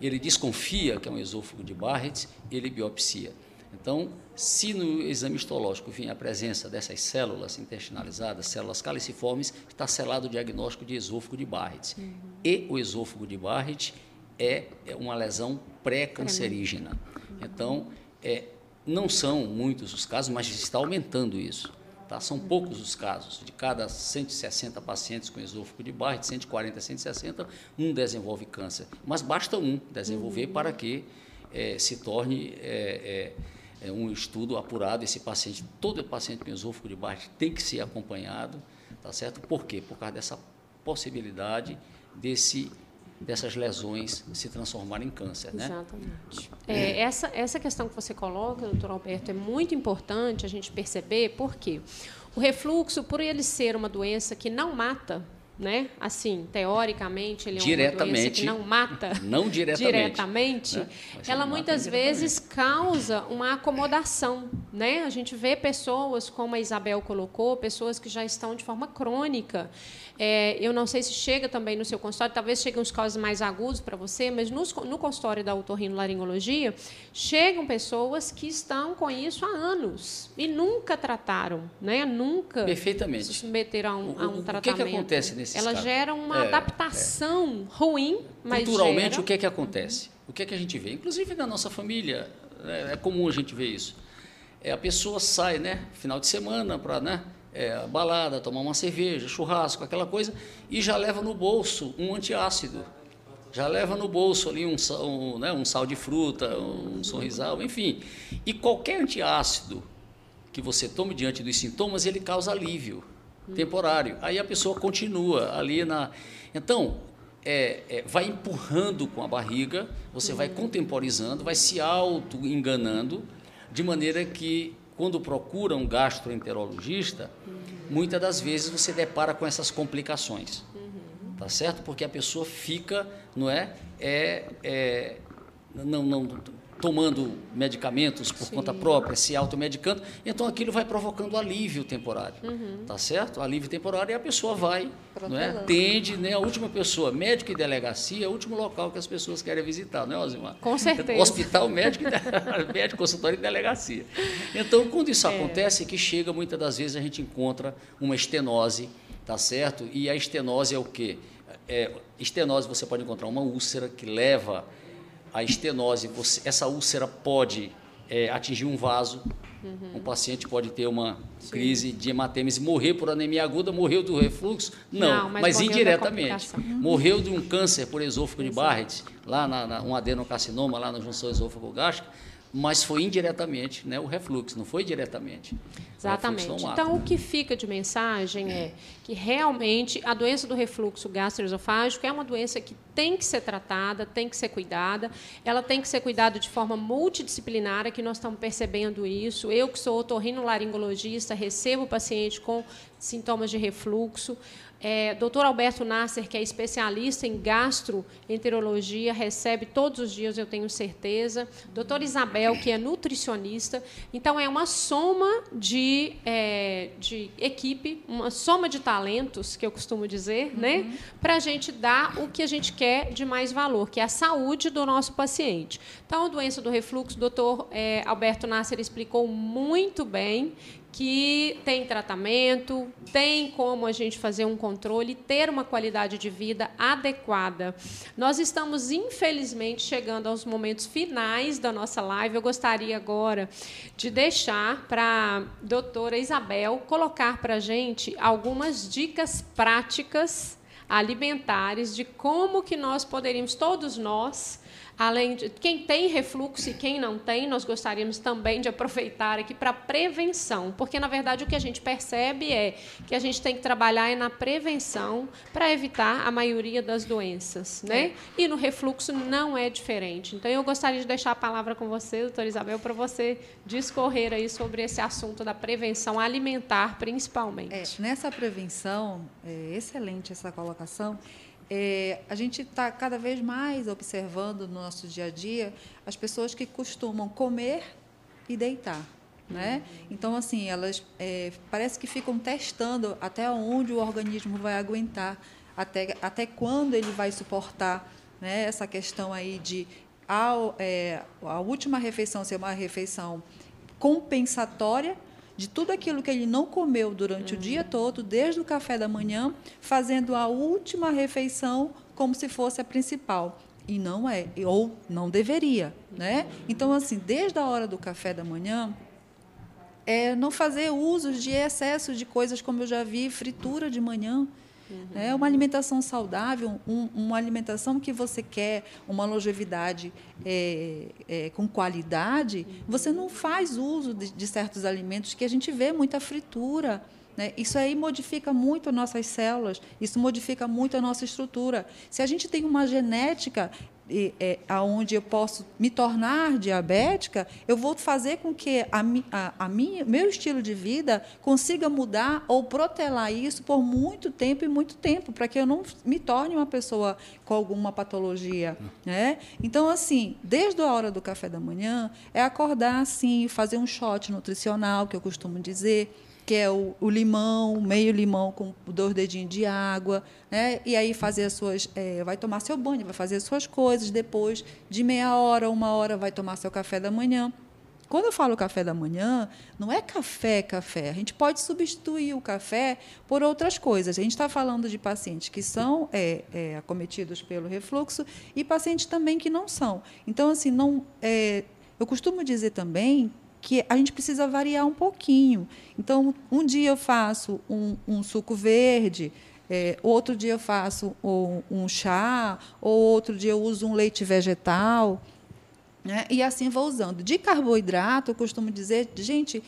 Ele desconfia que é um esôfago de Barrett, ele biopsia. Então, se no exame histológico vir a presença dessas células intestinalizadas, células caliciformes, está selado o diagnóstico de esôfago de Barrett. Uhum. E o esôfago de Barrett é, é uma lesão pré-cancerígena. Uhum. Então, é, não são muitos os casos, mas está aumentando isso. Tá? São uhum. poucos os casos. De cada 160 pacientes com esôfago de Barrett, 140, 160, um desenvolve câncer. Mas basta um desenvolver uhum. para que é, se torne é, é um estudo apurado, esse paciente, todo paciente com esôfago de baixo tem que ser acompanhado, tá certo? Por quê? Por causa dessa possibilidade desse dessas lesões se transformarem em câncer, né? Exatamente. É, essa, essa questão que você coloca, doutor Alberto, é muito importante a gente perceber, porque o refluxo, por ele ser uma doença que não mata, né? Assim, teoricamente, ele é uma doença que não mata não diretamente, diretamente né? ela muitas vezes causa uma acomodação, né? A gente vê pessoas, como a Isabel colocou, pessoas que já estão de forma crônica é, eu não sei se chega também no seu consultório, talvez cheguem os casos mais agudos para você, mas no, no consultório da otorrinolaringologia, chegam pessoas que estão com isso há anos e nunca trataram, né? nunca Perfeitamente. se submeteram a um, a um o, tratamento. O que, que acontece nesse Ela casos? gera uma é, adaptação é. ruim, mas Culturalmente, gera... o que, é que acontece? O que é que a gente vê? Inclusive na nossa família, é, é comum a gente ver isso é, a pessoa sai, né, final de semana para, né, é, balada, tomar uma cerveja, churrasco, aquela coisa, e já leva no bolso um antiácido. Já leva no bolso ali um, um, né, um sal de fruta, um sorrisal, enfim. E qualquer antiácido que você tome diante dos sintomas, ele causa alívio temporário. Aí a pessoa continua ali na. Então, é, é, vai empurrando com a barriga, você vai contemporizando, vai se auto-enganando, de maneira que, quando procura um gastroenterologista, muitas das vezes você depara com essas complicações. Tá certo? Porque a pessoa fica, não é? é, é não, não, tomando medicamentos por Sim. conta própria, se automedicando, então aquilo vai provocando alívio temporário, uhum. tá certo? Alívio temporário e a pessoa vai, não é? Tende, né? A última pessoa, médico e delegacia, é o último local que as pessoas querem visitar, não é, Osimar? Com certeza. Hospital, médico, médico, consultório e delegacia. Então, quando isso é. acontece, que chega muitas das vezes a gente encontra uma estenose, tá certo? E a estenose é o quê? É, estenose você pode encontrar uma úlcera que leva a estenose, você, essa úlcera pode é, atingir um vaso, uhum. um paciente pode ter uma Sim. crise de hematêmese, morrer por anemia aguda, morreu do refluxo? Não, Não mas, mas indiretamente. Morreu de um câncer por esôfago de Barrett, lá na, na, um adenocarcinoma, lá na junção esôfago-gástrica, mas foi indiretamente né, o refluxo, não foi diretamente. Exatamente. Então, o que fica de mensagem é que realmente a doença do refluxo gastroesofágico é uma doença que tem que ser tratada, tem que ser cuidada, ela tem que ser cuidada de forma multidisciplinar, que nós estamos percebendo isso. Eu, que sou otorrinolaringologista, recebo o paciente com sintomas de refluxo. É, Dr. Alberto Nasser, que é especialista em gastroenterologia, recebe todos os dias, eu tenho certeza. Doutora Isabel, que é nutricionista. Então, é uma soma de, é, de equipe, uma soma de talentos, que eu costumo dizer, né? uhum. né? para a gente dar o que a gente quer de mais valor, que é a saúde do nosso paciente. Então, a doença do refluxo, o doutor é, Alberto Nasser explicou muito bem que tem tratamento, tem como a gente fazer um controle, ter uma qualidade de vida adequada. Nós estamos, infelizmente, chegando aos momentos finais da nossa live. Eu gostaria agora de deixar para a doutora Isabel colocar para a gente algumas dicas práticas alimentares de como que nós poderíamos, todos nós, Além de quem tem refluxo e quem não tem, nós gostaríamos também de aproveitar aqui para prevenção, porque na verdade o que a gente percebe é que a gente tem que trabalhar é na prevenção para evitar a maioria das doenças, né? É. E no refluxo não é diferente. Então eu gostaria de deixar a palavra com você, doutora Isabel, para você discorrer aí sobre esse assunto da prevenção alimentar, principalmente. É, nessa prevenção, é excelente essa colocação é, a gente está cada vez mais observando no nosso dia a dia as pessoas que costumam comer e deitar. Né? Então, assim, elas é, parece que ficam testando até onde o organismo vai aguentar, até, até quando ele vai suportar né? essa questão aí de a, é, a última refeição ser uma refeição compensatória de tudo aquilo que ele não comeu durante o dia todo, desde o café da manhã, fazendo a última refeição como se fosse a principal. E não é, ou não deveria. Né? Então, assim, desde a hora do café da manhã, é não fazer uso de excesso de coisas como eu já vi, fritura de manhã. Uhum. Né? Uma alimentação saudável, um, uma alimentação que você quer, uma longevidade é, é, com qualidade, uhum. você não faz uso de, de, certos alimentos que a gente vê muita fritura. Né? Isso aí modifica muito nossas células, isso modifica muito a nossa estrutura. Se a gente tem uma genética é, aonde eu posso me tornar diabética, eu vou fazer com que a, a, a minha, meu estilo de vida consiga mudar ou protelar isso por muito tempo e muito tempo, para que eu não me torne uma pessoa com alguma patologia. Né? Então, assim, desde a hora do café da manhã, é acordar assim, fazer um shot nutricional, que eu costumo dizer, que é o, o, limão, meio limão com dois dedinhos de água, né? E aí fazer as suas, é, vai tomar seu banho, vai fazer as suas coisas. Depois de meia hora, uma hora, vai tomar seu café da manhã. Quando eu falo café da manhã, não é café, café. A gente pode substituir o café por outras coisas. A gente está falando de pacientes que são é, é, acometidos pelo refluxo e pacientes também que não são. Então, assim, não, é, eu costumo dizer também que a gente precisa variar um pouquinho. Então, um dia eu faço um, um suco verde, é, outro dia eu faço um, um, chá, ou outro dia eu uso um leite vegetal. Né? E assim vou usando. De carboidrato, eu costumo dizer, gente,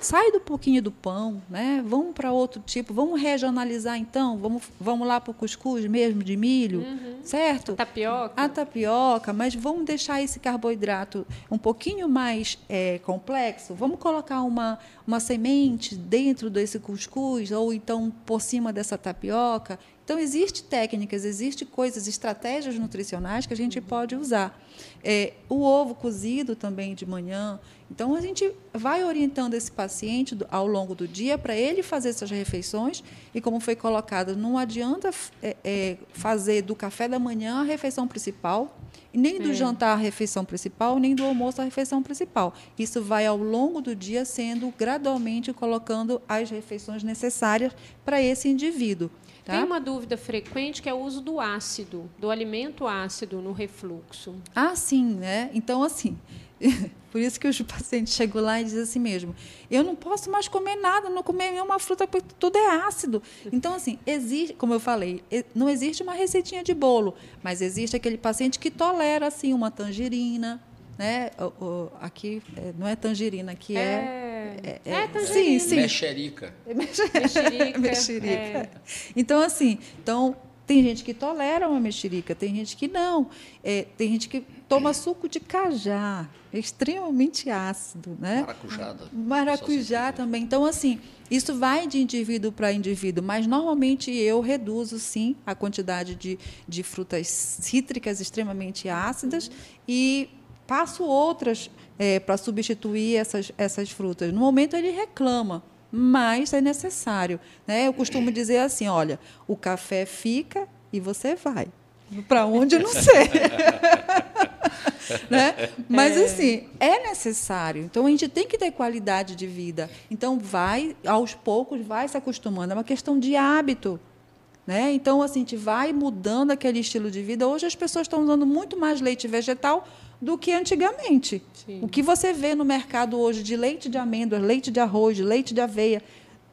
sai do pouquinho do pão, né? Vamos para outro tipo, vamos regionalizar então, vamos, vamos lá para o cuscuz mesmo de milho, uhum. certo? A tapioca. A tapioca, mas vamos deixar esse carboidrato um pouquinho mais é, complexo. Vamos colocar uma, uma semente dentro desse cuscuz ou então por cima dessa tapioca. Então, existem técnicas, existem coisas, estratégias nutricionais que a gente pode usar. É, o ovo cozido também de manhã. Então, a gente vai orientando esse paciente ao longo do dia para ele fazer essas refeições. E, como foi colocado, não adianta é, é, fazer do café da manhã a refeição principal, nem do é. jantar a refeição principal, nem do almoço a refeição principal. Isso vai ao longo do dia sendo gradualmente colocando as refeições necessárias para esse indivíduo. Tá? Tem uma dúvida frequente que é o uso do ácido, do alimento ácido no refluxo. Ah, sim, né? Então, assim, por isso que os pacientes chegam lá e dizem assim mesmo: eu não posso mais comer nada, não comer nenhuma fruta, porque tudo é ácido. Então, assim, existe, como eu falei, não existe uma receitinha de bolo, mas existe aquele paciente que tolera, assim, uma tangerina, né? O, o, aqui é, não é tangerina, aqui é. É, é, é, é tangerina. Sim, sim. Mexerica. Mexerica. mexerica. É. Então, assim, então, tem gente que tolera uma mexerica, tem gente que não. É, tem gente que toma suco de cajá, extremamente ácido, né? Maracujá. Maracujá também. Então, assim, isso vai de indivíduo para indivíduo, mas normalmente eu reduzo, sim, a quantidade de, de frutas cítricas extremamente ácidas e passo outras é, para substituir essas, essas frutas. No momento ele reclama, mas é necessário. Né? Eu costumo dizer assim: olha, o café fica e você vai. Para onde eu não sei. né? Mas é. assim, é necessário. Então a gente tem que ter qualidade de vida. Então vai, aos poucos, vai se acostumando. É uma questão de hábito. Né? Então, assim, a gente vai mudando aquele estilo de vida. Hoje as pessoas estão usando muito mais leite vegetal do que antigamente. Sim. O que você vê no mercado hoje de leite de amêndoas, leite de arroz, leite de aveia,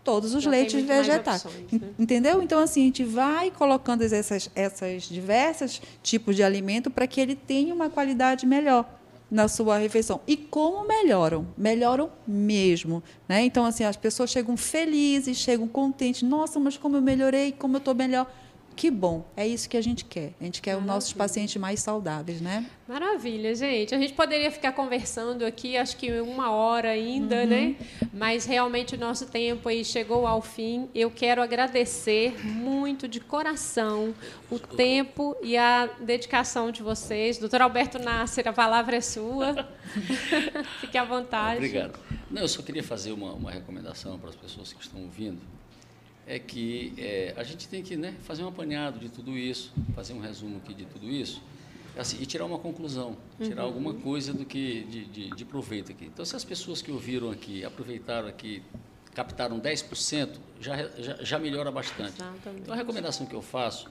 todos os Já leites vegetais. Opções, né? Entendeu? Então, assim, a gente vai colocando essas, essas diversas tipos de alimento para que ele tenha uma qualidade melhor na sua refeição. E como melhoram? Melhoram mesmo. Né? Então, assim, as pessoas chegam felizes, chegam contentes. Nossa, mas como eu melhorei, como eu estou melhor. Que bom, é isso que a gente quer. A gente quer Maravilha. os nossos pacientes mais saudáveis, né? Maravilha, gente. A gente poderia ficar conversando aqui, acho que uma hora ainda, uhum. né? Mas realmente o nosso tempo aí chegou ao fim. Eu quero agradecer muito de coração o tempo e a dedicação de vocês. Doutor Alberto Nasser, a palavra é sua. Fique à vontade. Obrigado. Não, eu só queria fazer uma, uma recomendação para as pessoas que estão ouvindo é que é, a gente tem que né, fazer um apanhado de tudo isso, fazer um resumo aqui de tudo isso, assim, e tirar uma conclusão, tirar uhum. alguma coisa do que de, de, de, proveito aqui. Então, se as pessoas que ouviram aqui, aproveitaram aqui, captaram 10%, já, já, já melhora bastante. Exatamente. Então, a recomendação que eu faço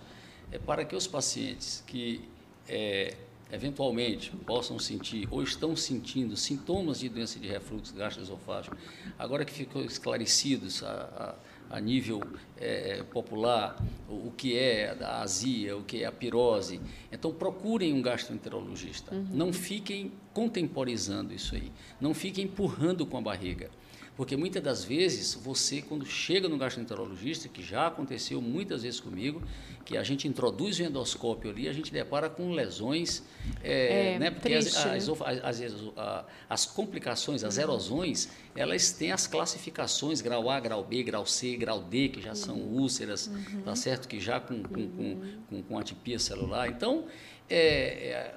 é para que os pacientes que é, eventualmente possam sentir ou estão sentindo sintomas de doença de refluxo gastroesofágico, agora que ficou esclarecidos a, a a nível é, popular o, o, que é a azia, o que é a pirose. Então, procurem um gastroenterologista. Uhum. Não fiquem contemporizando isso aí. Não fiquem empurrando com a barriga. Porque muitas das vezes você, quando chega no gastroenterologista, que já aconteceu muitas vezes comigo, que a gente introduz o endoscópio ali, a gente depara com lesões, é, é, né? Porque triste, as, as, né? as, as, complicações, as erosões, elas têm as classificações, grau A, grau B, grau C, grau D, que já são uhum. úlceras, uhum. tá certo? Que já com, com, com, com, com atipia celular. Então, é, é,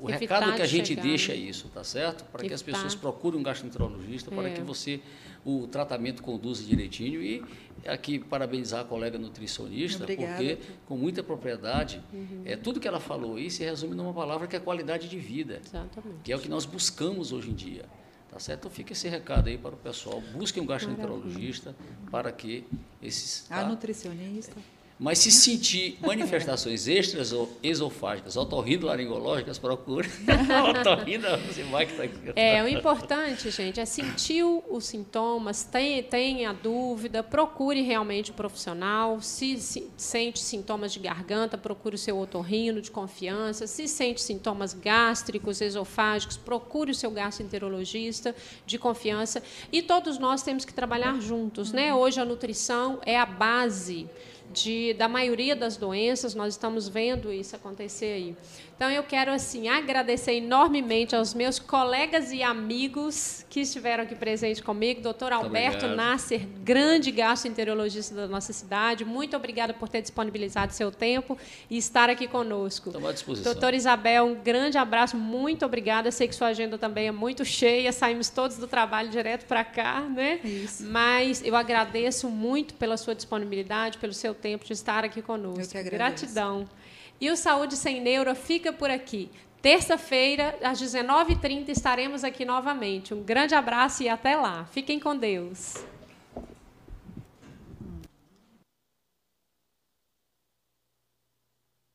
o recado que a gente chegar, deixa é isso, tá certo? Para que as pessoas procurem um gastroenterologista, é. para que você o tratamento conduza direitinho e aqui parabenizar a colega nutricionista, Obrigada. porque com muita propriedade, uhum. é tudo que ela falou aí se resume numa palavra que é qualidade de vida, Exatamente. que é o que nós buscamos hoje em dia. Tá certo? Então fica esse recado aí para o pessoal. Busquem um gastroenterologista para que esses. Tá? A nutricionista. Mas se sentir manifestações extras ou esofágicas, otorrinolaringológicas, procure. Otorrino, você vai que está aqui. É, o importante, gente, é sentir os sintomas, tem, tenha dúvida, procure realmente o um profissional. Se, se, sente sintomas de garganta, procure o seu otorrino de confiança. Se sente sintomas gástricos, esofágicos, procure o seu gastroenterologista de confiança. E todos nós temos que trabalhar juntos, né? Hoje a nutrição é a base de, da maioria das doenças, nós estamos vendo isso acontecer aí. Então, eu quero assim agradecer enormemente aos meus colegas e amigos que estiveram aqui presentes comigo, doutor Alberto obrigado. Nasser, grande gastroenterologista da nossa cidade. Muito obrigada por ter disponibilizado seu tempo e estar aqui conosco. Estamos à disposição. Doutor Isabel, um grande abraço, muito obrigada. sei que sua agenda também é muito cheia, saímos todos do trabalho direto para cá, né? Isso. Mas eu agradeço muito pela sua disponibilidade, pelo seu tempo de estar aqui conosco. Eu que agradeço. Gratidão. E o Saúde Sem Neuro fica por aqui. Terça-feira, às 19h30, estaremos aqui novamente. Um grande abraço e até lá. Fiquem com Deus.